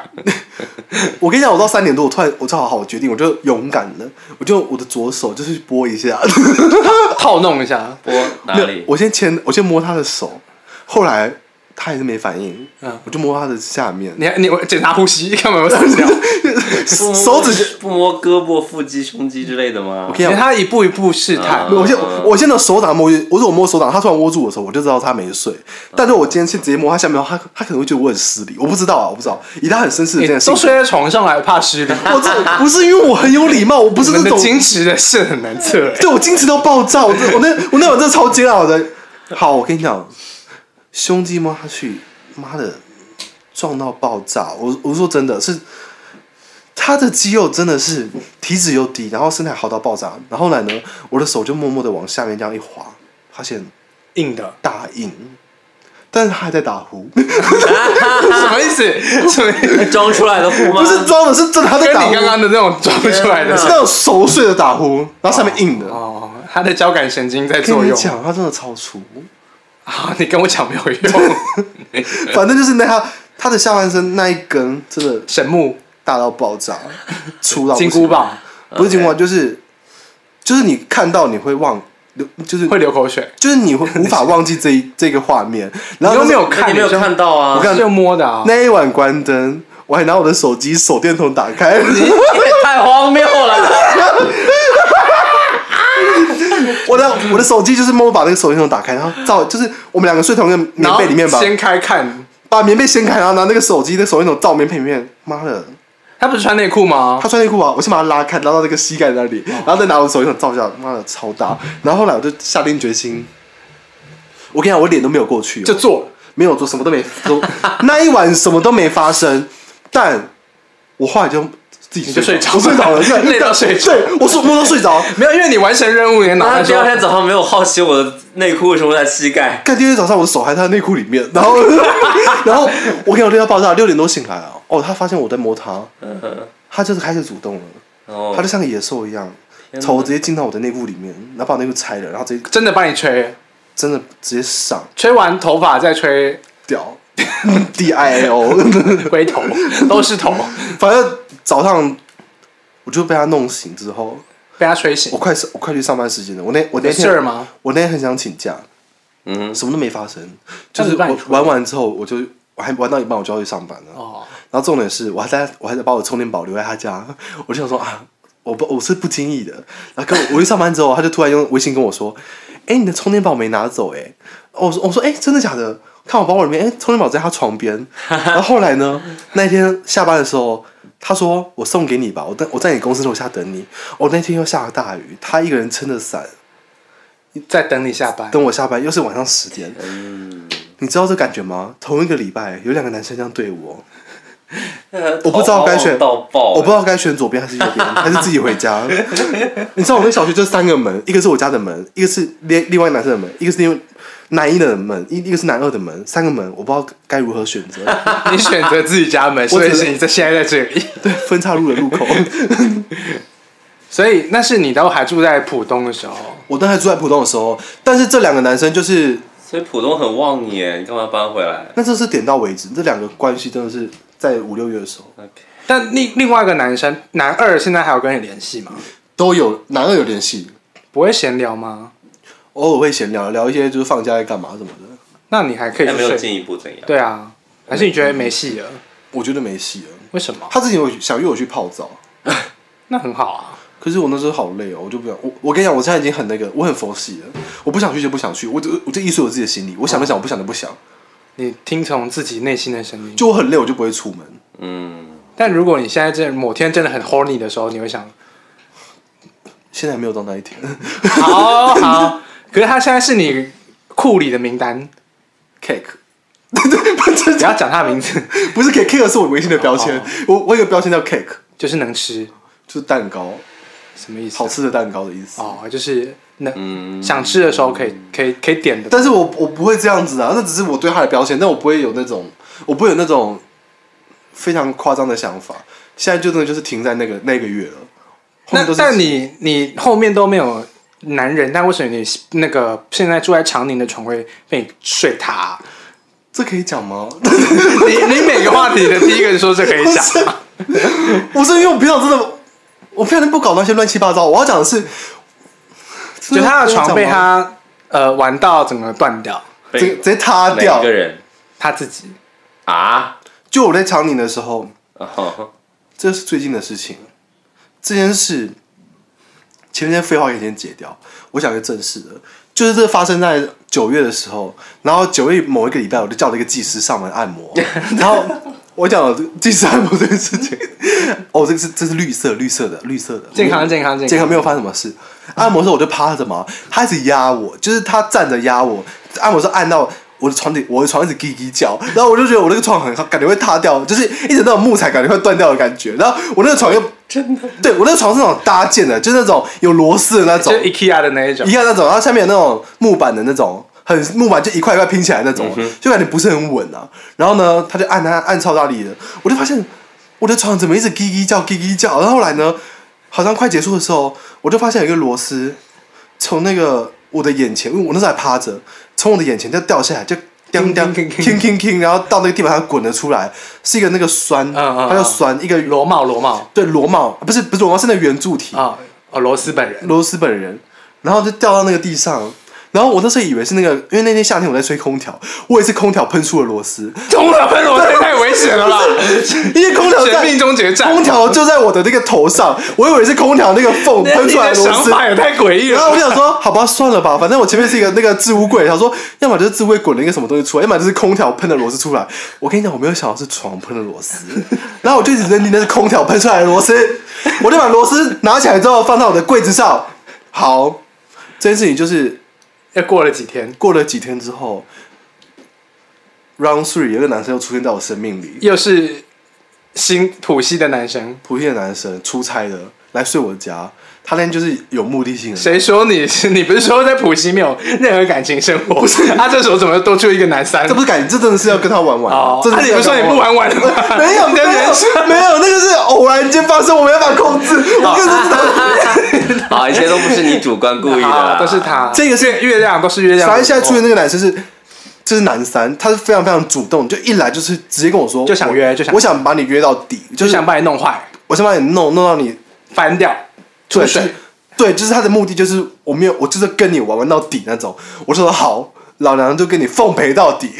我跟你讲，我到三点多，我突然我正好好，我决定，我就勇敢了，我就我的左手就是拨一下，套弄一下，拨哪里？我先牵，我先摸他的手，后来他还是没反应，嗯我就摸他的下面，你你我检查呼吸，看有没有死掉。手指 不摸胳膊、腹肌、胸肌之类的吗我？跟你讲，他一步一步试探，嗯我先我先的手掌摸，我说我摸手掌，他突然握住我的手，我就知道他没睡。但是我今天去直接摸他下面，他他可能会觉得我很失礼，我不知道啊，我不知道。以他很绅士的你这件事，都睡在床上还怕失礼，我这不是因为我很有礼貌，我不是那种，矜持的是很难测。对我矜持到爆炸，我这我那我那晚真的超煎熬的。好，我跟你讲，胸肌摸下去，妈的，撞到爆炸！我我说真的是，他的肌肉真的是体脂又低，然后身材好到爆炸。然后来呢，我的手就默默的往下面这样一滑，发现硬的，大硬，但是他还在打呼，什么意思？什么意思？装出来的呼吗？不是装的，是真的他在打呼，跟你刚刚的那种装出来的是那种熟睡的打呼，然后上面硬的。哦，他的交感神经在跟作用。你讲，他真的超粗，啊，你跟我讲没有用。反正就是那他他的下半身那一根真的神木大到爆炸，粗到金箍，棒不是金箍棒，就是就是你看到你会忘，流就是会流口水，就是你会无法忘记这一 这个画面，然后你又没有看，你没有看到啊？看是用摸的啊。那一晚关灯，我还拿我的手机手电筒打开，太荒谬了！我的我的手机就是默默把那个手电筒打开，然后照就是我们两个睡同一个棉被里面吧，掀开看，把棉被掀开，然后拿那个手机的手电筒照棉被里面，妈的！他不是穿内裤吗他？穿内裤啊，我先把他拉开，拉到那个膝盖那里，然后再拿我的手电筒照一下，妈的超大。然后后来我就下定决心，我跟你讲，我脸都没有过去哦，就做了。没有做，什么都没做那一晚什么都没发生，但我后来就自己就睡着我睡着了，对累到睡着。对，我说摸到睡着。没有，因为你完成任务，你的脑袋第二天早上没有好奇我的内裤为什么在膝盖？干第二天早上，我的手还在他内裤里面，然后 然后我跟你讲，练到爆炸，六点多醒来啊，哦，他发现我在摸他，他就是开始主动了，哦他就像个野兽一样，头直接进到我的内裤里面，然后把我内裤拆了，然后直接真的帮你吹，真的直接上吹完头发再吹？屌，D I O，回头，都是头，反正早上我就被他弄醒之后，被他吹醒。我。快我快去上班时间了，我那我那天儿吗？我那天很想请假，嗯，什么都没发生，就是我玩完之后，我就我还玩到一半我就要去上班了。哦，然后重点是我还在我还在把我充电宝留在他家，我就想说啊，我不我是不经意的，然后跟我我一上班之后，他就突然用微信跟我说，哎，你的充电宝没拿走哎，哦我说我说哎真的假的？看我包包里面，哎充电宝在他床边，然后后来呢那天下班的时候。他说：“我送给你吧，我在我在你公司楼下等你。”哦，那天又下了大雨，他一个人撑着伞在等你下班。等我下班，又是晚上十点。你知道这感觉吗？同一个礼拜有两个男生这样对我，我不知道该选我不知道该选左边还是右边，还是自己回家。你知道我那小区就三个门，一个是我家的门，一个是另另外一个男生的门，一个是另外男一的门，一一个是男二的门，三个门我不知道该如何选择。你选择自己家门，所以只是你在现在在这里。对，分岔路的路口。所以那是你都还住在浦东的时候，我当时住在浦东的时候，但是这两个男生就是，所以浦东很旺你耶，你干嘛搬回来那这是点到为止，这两个关系真的是在五六月的时候？OK，但另另外一个男生男二现在还有跟你联系吗？都有，男二有联系，不会闲聊吗？偶尔会闲聊聊一些就是放假在干嘛什么的。那你还可以还没有。进一步怎样？对啊，还是你觉得没戏了？我觉得没戏了。为什么？他之前有想约我去泡澡，那很好啊。可是我那时候好累哦，我就不想。我我跟你讲，我现在已经很那个，我很佛系了。我不想去就不想去，我就我就依随我自己的心理，我想不想，我不想就不想。你听从自己内心的声音。就我很累，我就不会出门。嗯，但如果你现在真的某天真的很 horny 的时候，你会想，现在还没有到那一天。好好，可是他现在是你库里的名单，Cake 你要讲他的名字，不是 cake，cake 是我微信的标签。我我有个标签叫 cake，就是能吃，就是蛋糕，什么意思？好吃的蛋糕的意思。哦，就是能、想吃的时候可以可以可以点的。但是我我不会这样子啊，那只是我对他的标签，但我不会有那种，我不会有那种非常夸张的想法。现在就真的就是停在那个那个月了。那但你你后面都没有男人，但为什么你那个现在住在长宁的床会被你睡塌啊、这可以讲吗？你你每个话题的第一个说这可以讲吗，不是因为我平常真的，我平常不搞那些乱七八糟。我要讲的是，就他的床被他呃玩到整个断掉，直接直接塌掉一。个人他自己啊？就我在长宁的时候，哦这是最近的事情。这件事前面废话可以先解掉，我讲一个正式的，就是这发生在九月的时候，然后九月某一个礼拜，我就叫了一个技师上门按摩，然后我讲了技师按摩这件事情，哦，这个是这是绿色绿色的绿色的健康健康健康健康没有发生什么事。按摩的时候我就趴着嘛，他一直压我，就是他站着压我，按摩的时候按到我的床底，我的床一直叽叽叫，然后我就觉得我那个床很感觉会塌掉，就是一直那种木材感觉会断掉的感觉。然后我那个床又真的，对我那个床是那种搭建的，就是那种有螺丝的那种就，IKEA 的那一种，IKEA 那种，然后下面有那种木板的那种，很木板就一块一块拼起来那种，就感觉不是很稳啊。然后呢，他就按按按超大力的，我就发现我的床怎么一直叽叽叫叽叽叫。然后后来呢，好像快结束的时候，我就发现有一个螺丝从那个我的眼前，因为我那时候还趴着，从我的眼前就掉下来，就。叮叮铿铿铿铿铿铿，然后到那个地板上滚了出来，是一个那个栓，它叫栓，一个螺帽螺帽。对螺帽，不是不是螺帽，是那个圆柱体，啊哦螺丝本人，螺丝本人，然后就掉到那个地上。然后我那时候以为是那个，因为那天夏天我在吹空调，我以为是空调喷出了螺丝，空调喷螺丝太危险了啦？因为空调在命终结战，空调就在我的那个头上，我以为是空调那个缝喷出来的螺丝。想法也太诡异了然后我。就想说，好吧，算了吧，反正我前面是一个那个置物柜，想说，要么就是置物柜滚了一个什么东西出来，要么就是空调喷的螺丝出来。我跟你讲，我没有想到是床喷的螺丝，然后我就一直认定那是空调喷出来的螺丝，我就把螺丝拿起来之后放到我的柜子上。好，这件事情就是又过了几天，过了几天之后，Round Three 有一个男生又出现在我生命里，又是新浦西的男生。普遍的男生出差的来睡我家，他那天就是有目的性的。谁说你是？你不是说在浦西没有任何感情生活？不是，他这时候怎么多出一个男三？这不是感情，这真的是要跟他玩玩。哦，那你不说你不玩玩的吗？没有你没有没有，那个是偶然间发生，我没办法控制。我跟你说，好，一切都不是你主观故意的啦，都是他。这个是月月亮，都是月亮。反正现在出现那个男生是，这是男三，他是非常非常主动，就一来就是直接跟我说，就想约就想我想把你约到底，就就是想把你弄坏、我想把你弄弄到你翻掉、对对。对，就是他的目的就是我没有，我就是跟你玩玩到底那种。我说好，老娘就跟你奉陪到底。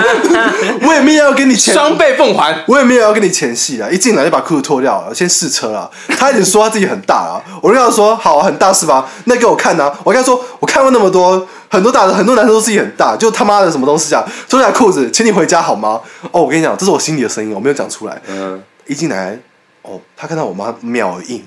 我也没有要跟你前，双倍奉还。我也没有要跟你前戏啊。一进来就把裤子脱掉了，先试车了。他一直说他自己很大啊，我就跟他说好、啊，很大是吧？那给我看啊。我跟他说我看过那么多，很多大的很多男生都自己很大，就他妈的什么东西啊？脱下裤子，请你回家好吗？哦，我跟你讲，这是我心里的声音，我没有讲出来。嗯，一进来，哦，他看到我妈秒印。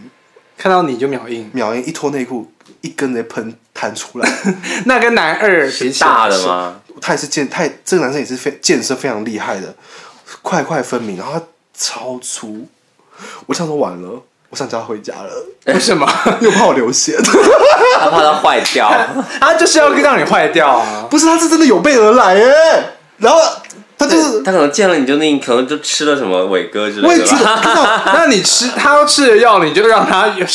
看到你就秒印，秒印一脱内裤，一根的喷弹出来。那跟男二比起来大的？吗？他也是健，他也这个男生也是非健身非常厉害的，块块分明，然后他超粗。我想说晚了，我想叫他回家了，为什么？又怕我流血。他怕他坏掉。他就是要让你坏掉啊！不是，他是真的有备而来耶。然后他就是，他可能见了你就那，可能就吃了什么伟哥之我也觉得，类的 那你吃他要吃的药，你就让他有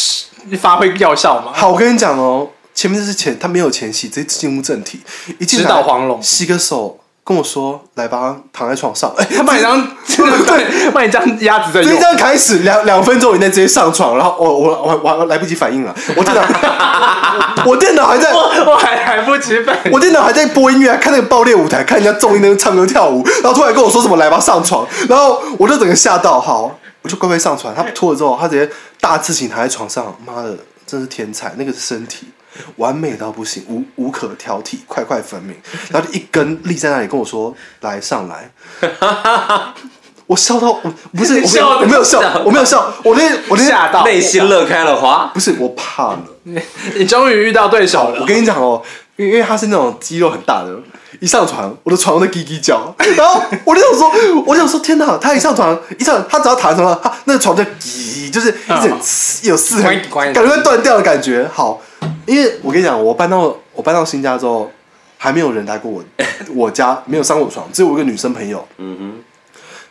发挥药效吗？好，我跟你讲哦，前面是前，他没有前戏，直接进入正题，一进来直捣黄龙。洗个手，跟我说：“来吧，躺在床上。”哎，他把你当对，把你当鸭子在用就这。样开始，两两分钟以内直接上床，然后我我我我我来不及反应了，我电脑 我电脑还在。我还来不及反应，我电脑还在播音乐，看那个爆裂舞台，看人家综艺那边唱歌跳舞，然后突然跟我说什么来吧上床，然后我就整个吓到，好，我就乖乖上床。他脱了之后，他直接大字型躺在床上，妈的，真是天才，那个是身体完美到不行，无无可挑剔，块块分明，然后就一根立在那里跟我说来上来。我笑到我不是我笑得我没有笑，我没有笑，我那我那吓到内心乐开了花。不是我怕了。你终于遇到对手了。我跟你讲哦，因为因为他是那种肌肉很大的，一上床我的床都叽叽叫，然后我就想说，我就想说天哪，他一上床一上他只要躺在床上，他那个床就叽，就是一直有四感觉会断掉的感觉。好，因为我跟你讲，我搬到我搬到新家之后，还没有人来过我我家，没有上过床，只有我一个女生朋友，嗯哼，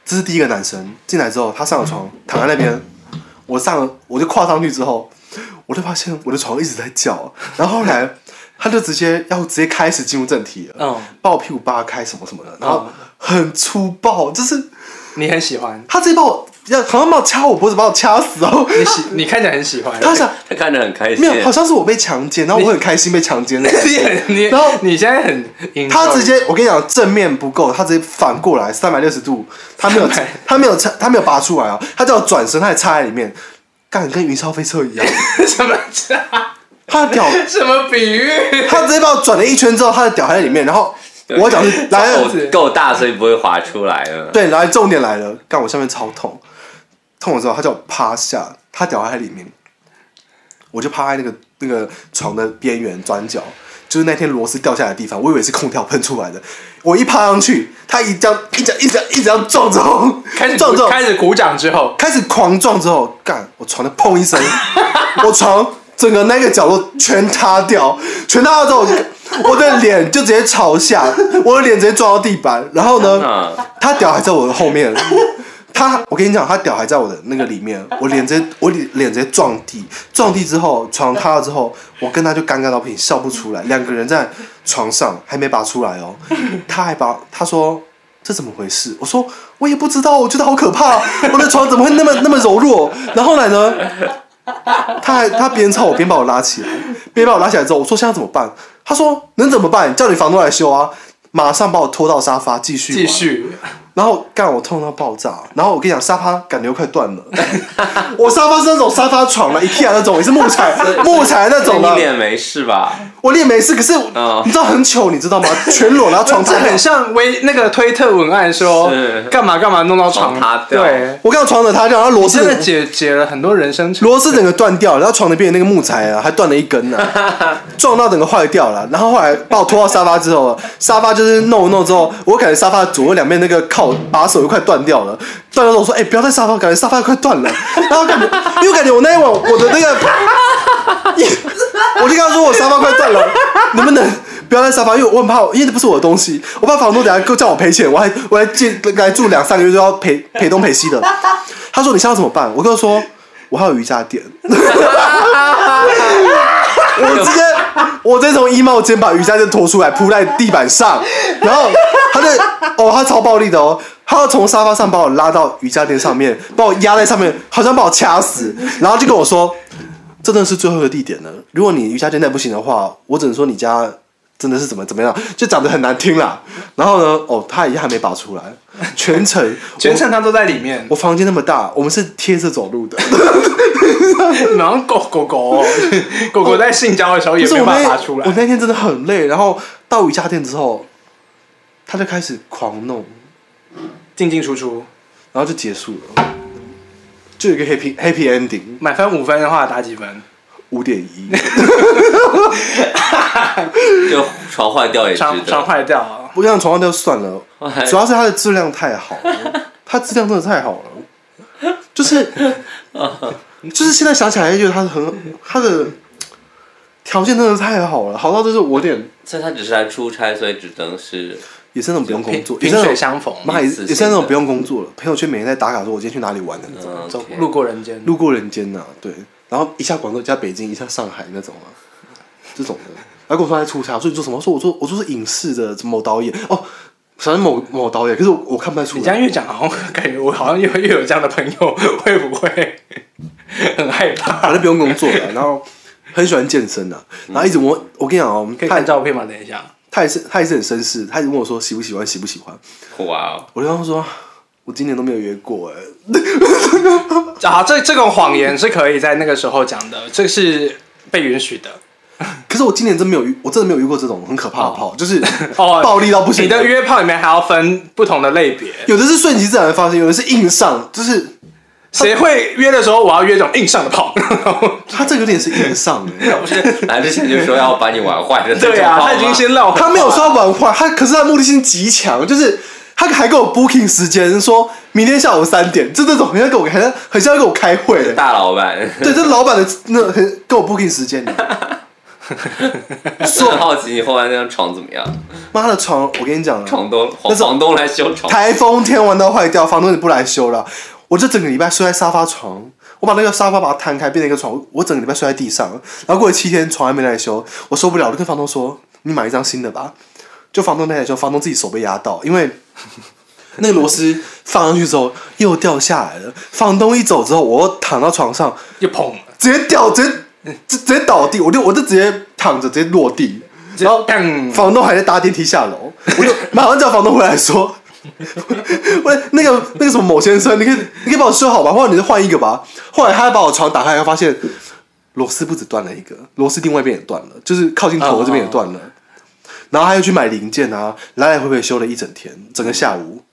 这是第一个男生进来之后，他上了床，躺在那边，我上了，我就跨上去之后，我就发现我的床一直在叫，然后后来他就直接要直接开始进入正题了，嗯，把我屁股扒开什么什么的，然后很粗暴，就是你很喜欢，他直接把我要好像把我掐我脖子，把我掐死，哦你喜，你看起来很喜欢。他想他看着很开心没。有，好像是我被强奸，然后我很开心被强奸的感你觉。很你，然后你现在很他直接，我跟你讲，正面不够，他直接反过来三百六十度，他没有他没有插，他没有拔出来啊，他叫我转身，他还插在里面，干跟云霄飞车一样，什么他的屌，什么比喻？他直接把我转了一圈之后，他的屌还在里面，然后我的 脚是来了，够够大，所以不会滑出来了。对，来重点来了，干我下面超痛，痛了之后他叫我趴下，他屌还在里面，我就趴在那个那个床的边缘转角，就是那天螺丝掉下来的地方，我以为是空调喷出来的，我一趴上去，他一这样一这样一直一直这样撞之后，开始撞之后开始鼓掌之后，开始狂撞之后，干我床的砰一声，我床整个那个角落全塌掉，全塌掉之后，我的脸就直接朝下，我的脸直接撞到地板，然后呢，啊，他屌还在我的后面，他我跟你讲，他屌还在我的那个里面，我脸直接我脸脸直接撞地，撞地之后床塌了之后，我跟他就尴尬到不行，笑不出来，两个人在床上还没拔出来哦，他还把他说。这怎么回事？我说我也不知道，我觉得好可怕，我的床怎么会那么那么柔弱？然后来呢，他还他边操我边把我拉起来，边把我拉起来之后，我说现在怎么办？他说能怎么办？叫你房东来修啊！马上把我拖到沙发继续继续，然后干我痛到爆炸，然后我跟你讲，沙发感觉快断了。我沙发是那种沙发床了，IKEA 那种，也是木材 木材那种的。你脸没事吧？我脸没事，可是嗯你知道很糗，你知道吗？全裸，然后床这很像微那个推特文案说是干嘛干嘛弄到床床塌掉对，我看到床的塌掉，然后螺丝真的解解了很多人生成螺丝整个断掉，然后床的边的那个木材啊，还断了一根呢、撞到整个坏掉了。然后后来把我拖到沙发之后，沙发就是弄一弄之后，我感觉沙发左右两边那个靠把手又快断掉了。断掉之后我说：“哎、不要在沙发，感觉沙发快断了。”然后感觉，因为感觉我那一晚我的那个，我就跟他说我沙发快断了，能不能？不要在沙发，因为我很怕，因为这不是我的东西，我怕房东等下给我叫我赔钱，我还我还借来住两三个月就要赔赔东赔西的。他说你现在怎么办？我跟他说我还有瑜伽垫，我直接我直接从衣帽间把瑜伽垫拖出来铺在地板上，然后他就哦他超暴力的哦，他要从沙发上把我拉到瑜伽垫上面，把我压在上面，好像把我掐死，然后就跟我说这真的是最后的地点了，如果你瑜伽垫再不行的话，我只能说你家。真的是怎么怎么样，就讲的很难听啦。然后呢，哦，他也还没拔出来，全程 全程他都在里面，我房间那么大，我们是贴着走路的。然后狗狗狗 狗狗在性交的时候也没办法拔出来。我，那天真的很累，然后到瑜伽垫之后，他就开始狂弄，进进出出，然后就结束了，就有一个 happy happy ending，满分五分的话打几分？五点一。就床坏掉也值床床得。坏掉。啊，我想床上就算了，主要是它的质量太好了，它质量真的太好了，就是 就是现在想起来就觉得它很它的条件真的太好了，好到就是我有点。所以他只是来出差，所以只能是也是那种不用工作，也萍是那种水相逢，妈也也是那种不用工作了，朋友圈每天在打卡说我今天去哪里玩的？那种，嗯走 OK 路过人间，路过人间呐、对，然后一下广州，一下北京，一下上海那种啊，这种的。然后跟我说他在出差，我说你做什么？我说我做我做是影视的某导演哦，反正某某导演，可是我我看不太出来。你这样越讲，好像感觉我好像越越有这样的朋友，会不会很害怕？反正不用工作了，然后很喜欢健身啊，然后一直问我，我跟你讲哦，可以他看照片吗？等一下，他也是他也是很绅士，他一直问我说喜不喜欢喜不喜欢，哇哦，我就跟他说我今年都没有约过哎，啊，这这种谎言是可以在那个时候讲的，这是被允许的。可是我今年真没有遇，我真的没有遇过这种很可怕的炮，就是哦暴力到不行。你的约炮里面还要分不同的类别，有的是顺其自然的发生，有的是硬上，就是谁会约的时候我要约这种硬上的炮？他这有点是硬上的。不是来之前就说要把你玩坏的对啊，他已经先撂狠话，他没有说要玩坏，他可是他目的性极强，就是他还给我 booking 时间，说明天下午三点，就这种很像给我，很像很像跟我开会的。大老板。对，这是老板的那很跟我 booking 时间。是很好奇你后来那张床怎么样？妈的床，我跟你讲了，床东那是房东来修床，台风天玩到坏掉，房东也不来修了。我就整个礼拜睡在沙发床，我把那个沙发把它摊开变成一个床，我整个礼拜睡在地上。然后过了七天，床还没来修，我受不了，我就跟房东说：“你买一张新的吧。”就房东那台修，房东自己手被压到，因为 那个螺丝放上去之后又掉下来了。房东一走之后，我又躺到床上，又砰，直接掉，直接直直接倒地，我就我就直接躺着，直接落地。然后砰，房东还在搭电梯下楼，我就 马上叫房东回来说：“ 喂，那个那个什么某先生，你可以你可以帮我修好吧，或者你再换一个吧。”后来他把我床打开，后发现螺丝不止断了一个，螺丝另外一边也断了，就是靠近头这边也断了。然后他又去买零件啊，来来回回修了一整天，整个下午。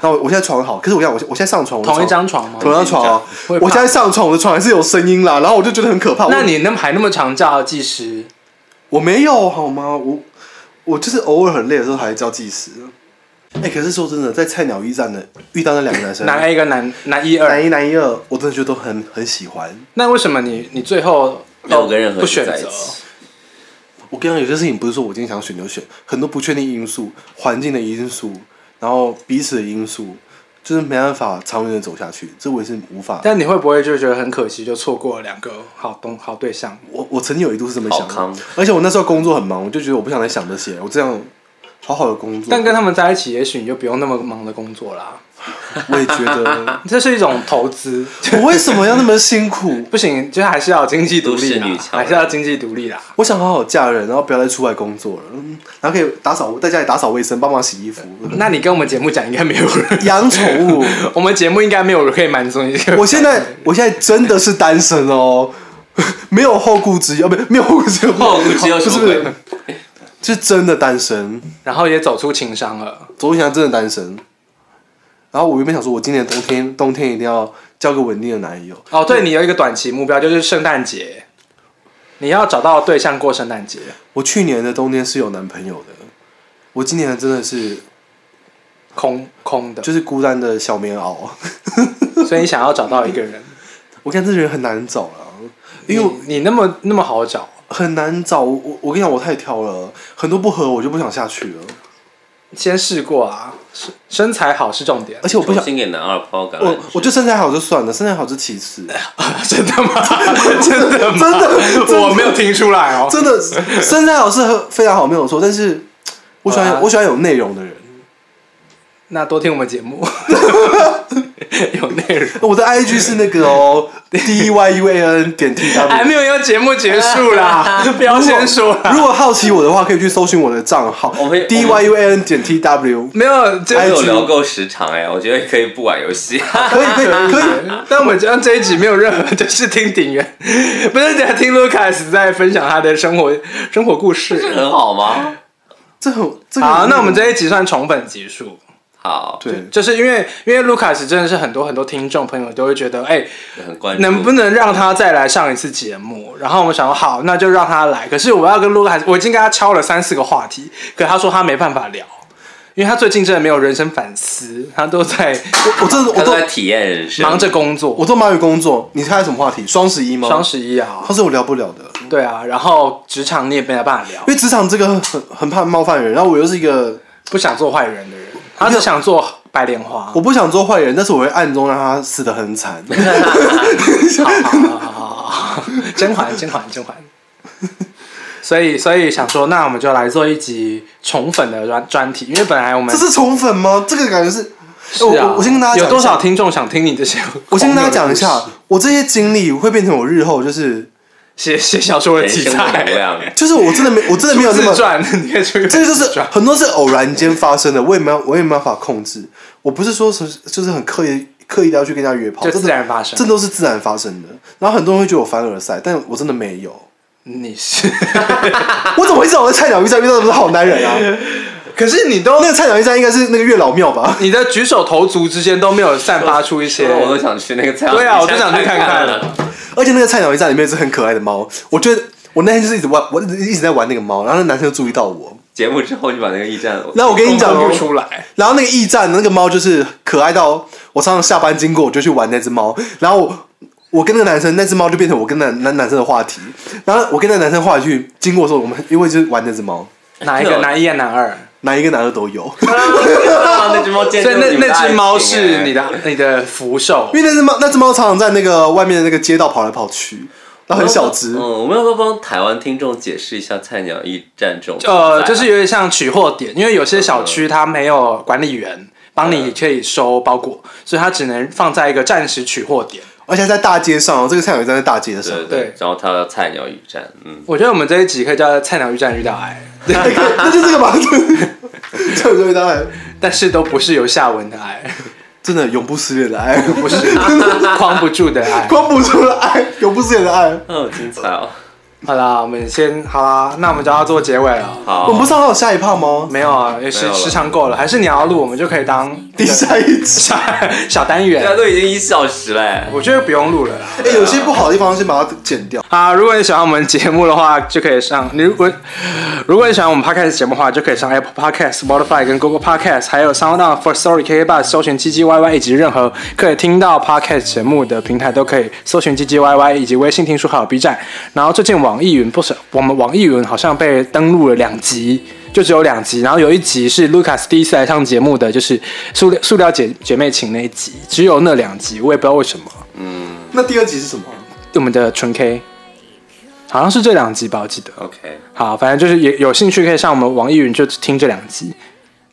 那我我现在床好，可是我想我我现在上床，我同一张床吗？同一张床我现在上床，我的床还是有声音啦，然后我就觉得很可怕。那你那么还那么常叫技师？我没有好吗？我我就是偶尔很累的时候还叫技师。哎、可是说真的，在菜鸟驿站的遇到那两个男生，男 A 跟男男一二男，一男一二，我真的觉得都很很喜欢。那为什么你你最后没有跟任何人不选择？我跟你讲，有些事情不是说我今天想选就选，很多不确定因素、环境的因素，然后彼此的因素，就是没办法长远的走下去。这我也是无法。但你会不会就觉得很可惜，就错过了两个好东好对象？我我曾经有一度是这么想的，而且我那时候工作很忙，我就觉得我不想再想这些，我这样好好的工作。但跟他们在一起，也许你就不用那么忙的工作啦。我也觉得，这是一种投资，我为什么要那么辛苦？不行，就还是要有经济独立还是要经济独立啦。我想好好嫁人，然后不要再出外工作了，嗯然后可以打扫，在家里打扫卫生，帮忙洗衣服，那你跟我们节目讲，应该没有人，养宠物。我们节目应该没有人可以满足你这个。我现在，我现在真的是单身哦，没有后顾之忧，不，没有后顾之忧，后顾之忧不是不是，是真的单身，然后也走出情商了。走出情商真的单身。然后我原本想说，我今年冬天冬天一定要交个稳定的男友，哦，对你有一个短期目标，就是圣诞节，你要找到对象过圣诞节。我去年的冬天是有男朋友的，我今年真的是空空的，就是孤单的小棉袄。所以你想要找到一个人，我看这人很难找了，因为你你那么那么好找，很难找。我我我跟你讲，我太挑了，很多不合我就不想下去了。先试过啊，身身材好是重点而。且我不想，给男二抛橄榄我枝我就身材好就算了，身材好是其次。真的吗？真的吗？真的真的我没有听出来哦。真的身材好是非常好，没有错。但是我喜欢、啊我喜欢有内容的人。那多听我们节目，有内容。我的 IG 是那个哦，D Y U A N 点 T W 还。没有要节目结束啦，不要先说啦。如果好奇我的话，可以去搜寻我的账号我们 D Y U A N 点 T W。没有，就没有聊够时长哎，我觉得可以不玩游戏。可以可以可以，但我们这样这一集没有任何就是听顶员，不是在听 Lucas 在分享他的生活生活故事。很好吗？这很这个好，那我们这一集算宠粉集数，好，对就是因为因为卢卡斯真的是很多很多听众朋友都会觉得，哎、很关注。能不能让他再来上一次节目？然后我们想说好，那就让他来。可是我要跟 Lucas，我已经跟他敲了三四个话题，可他说他没办法聊，因为他最近真的没有人生反思，他都在我我真的我都在体验人生，忙着工作。我都忙于工作。你开什么话题？双十一吗？双十一啊，他是我聊不了的，对啊，然后职场你也没办法聊因，为职场这个很很怕冒犯人，然后我又是一个不想做坏人的人，他只想做白莲花。我不想做坏人，但是我会暗中让他死的很惨。好好好好甄嬛甄嬛甄嬛，所以所以想说，那我们就来做一集宠粉的专专题，因为本来我们这是宠粉吗？这个感觉是。是啊我我先跟大家有多少听众想听你这些？我先跟大家讲一下，我这些经历会变成我日后就是写写小说的题材，量，就是我真的没我真的没有那么，自传，你可以出这个就是很多是偶然间发生的，我也没有我也没办法控制。我不是说是就是很刻意刻意的要去跟人家约炮，就这自然发生这。都是自然发生的。然后很多人会觉得我凡尔赛，但我真的没有。你是，我怎么会知道我在菜鸟驿站遇到的不是好男人啊？可是你都那个菜鸟驿站应该是那个月老庙吧？你的举手投足之间都没有散发出一些，我都想去那个菜鸟对啊我就想去看看了。而且那个菜鸟驿站里面是很可爱的猫，我觉得我那天就是一直玩，我一直一直在玩那个猫，然后那男生就注意到我。节目之后就把那个驿站，那我跟你讲哦公布，出来，然后那个驿站那个猫就是可爱到我常常下班经过我就去玩那只猫，然后我我跟那个男生那只猫就变成我跟男男男生的话题，然后我跟那个男生话题去经过的时候，我们因为就是玩那只猫，哪一个男一啊男二？哪一个男的都有，啊那只猫见所以那那只猫是你的你的福寿因为那只猫那只猫常常在那个外面的那个街道跑来跑去，它很小只。嗯，，我们要不要帮台湾听众解释一下菜鸟驿站这种啊？呃，就是有点像取货点，因为有些小区它没有管理员帮你可以收包裹，所以它只能放在一个暂时取货点。而且在大街上哦，这个菜鸟驿站在大街上，对对然后它叫菜鸟驿站，嗯，我觉得我们这一集可以叫《菜鸟驿站遇到爱。那就这个吧，菜鸟遇到爱但是都不是有下文的爱，真的永不撕裂的爱，不是框不住的爱。框不住的爱，永不撕裂的爱。好，精彩哦！好啦，我们先好啦，那我们就要做结尾了。好，我们不是还有下一炮吗？没有啊，也没有了是时长够了，还是你要录，我们就可以当第下一集。小小单对啊，元。都已经一小时了。我觉得不用录了啦。哎、有些不好的地方先把它剪掉。啊，如果你喜欢我们节目的话，就可以上。你如果如果你喜欢我们 podcast 节目的话，就可以上 Apple Podcast、Spotify 跟 Google Podcast，还有 Sound On、For Story、KK Bus 搜寻 G G Y Y，以及任何可以听到 podcast 节目的平台都可以搜寻 G G Y Y，以及微信听书还有 B 站。然后最近网易云不是我们网易云好像被登录了两集。就只有两集，然后有一集是 Lucas 第一次来上节目的，就是塑料塑料姐姐妹情那一集，只有那两集，我也不知道为什么。嗯那第二集是什么？我们的纯 K，好像是这两集吧，我记得。OK，好，反正就是有有兴趣可以上我们网易云就听这两集，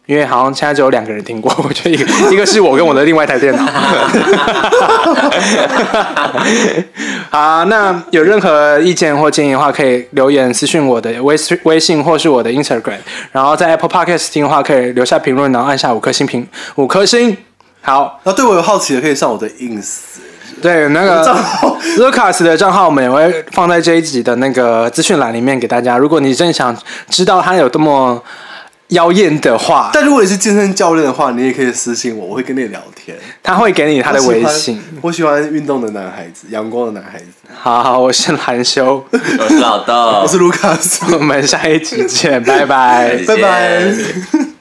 因为好像现在只有两个人听过，我觉得一个一个是我跟我的另外一台电脑。好，那有任何意见或建议的话，可以留言私信我的微微信或是我的 Instagram，然后在 Apple Podcast 听的话，可以留下评论，然后按下五颗星评五颗星。好，然后对我有好奇的，可以上我的 ins。对，那个 Lucas 的账号我们也会放在这一集的那个资讯栏里面给大家。如果你真想知道他有多么妖艳的话，但如果你是健身教练的话，你也可以私信我，我会跟你聊天。他会给你他的微信。我喜欢运动的男孩子，阳光的男孩子。好好，我是蓝修，我是老豆，我是 Lucas，我们下一集见，拜拜。拜拜。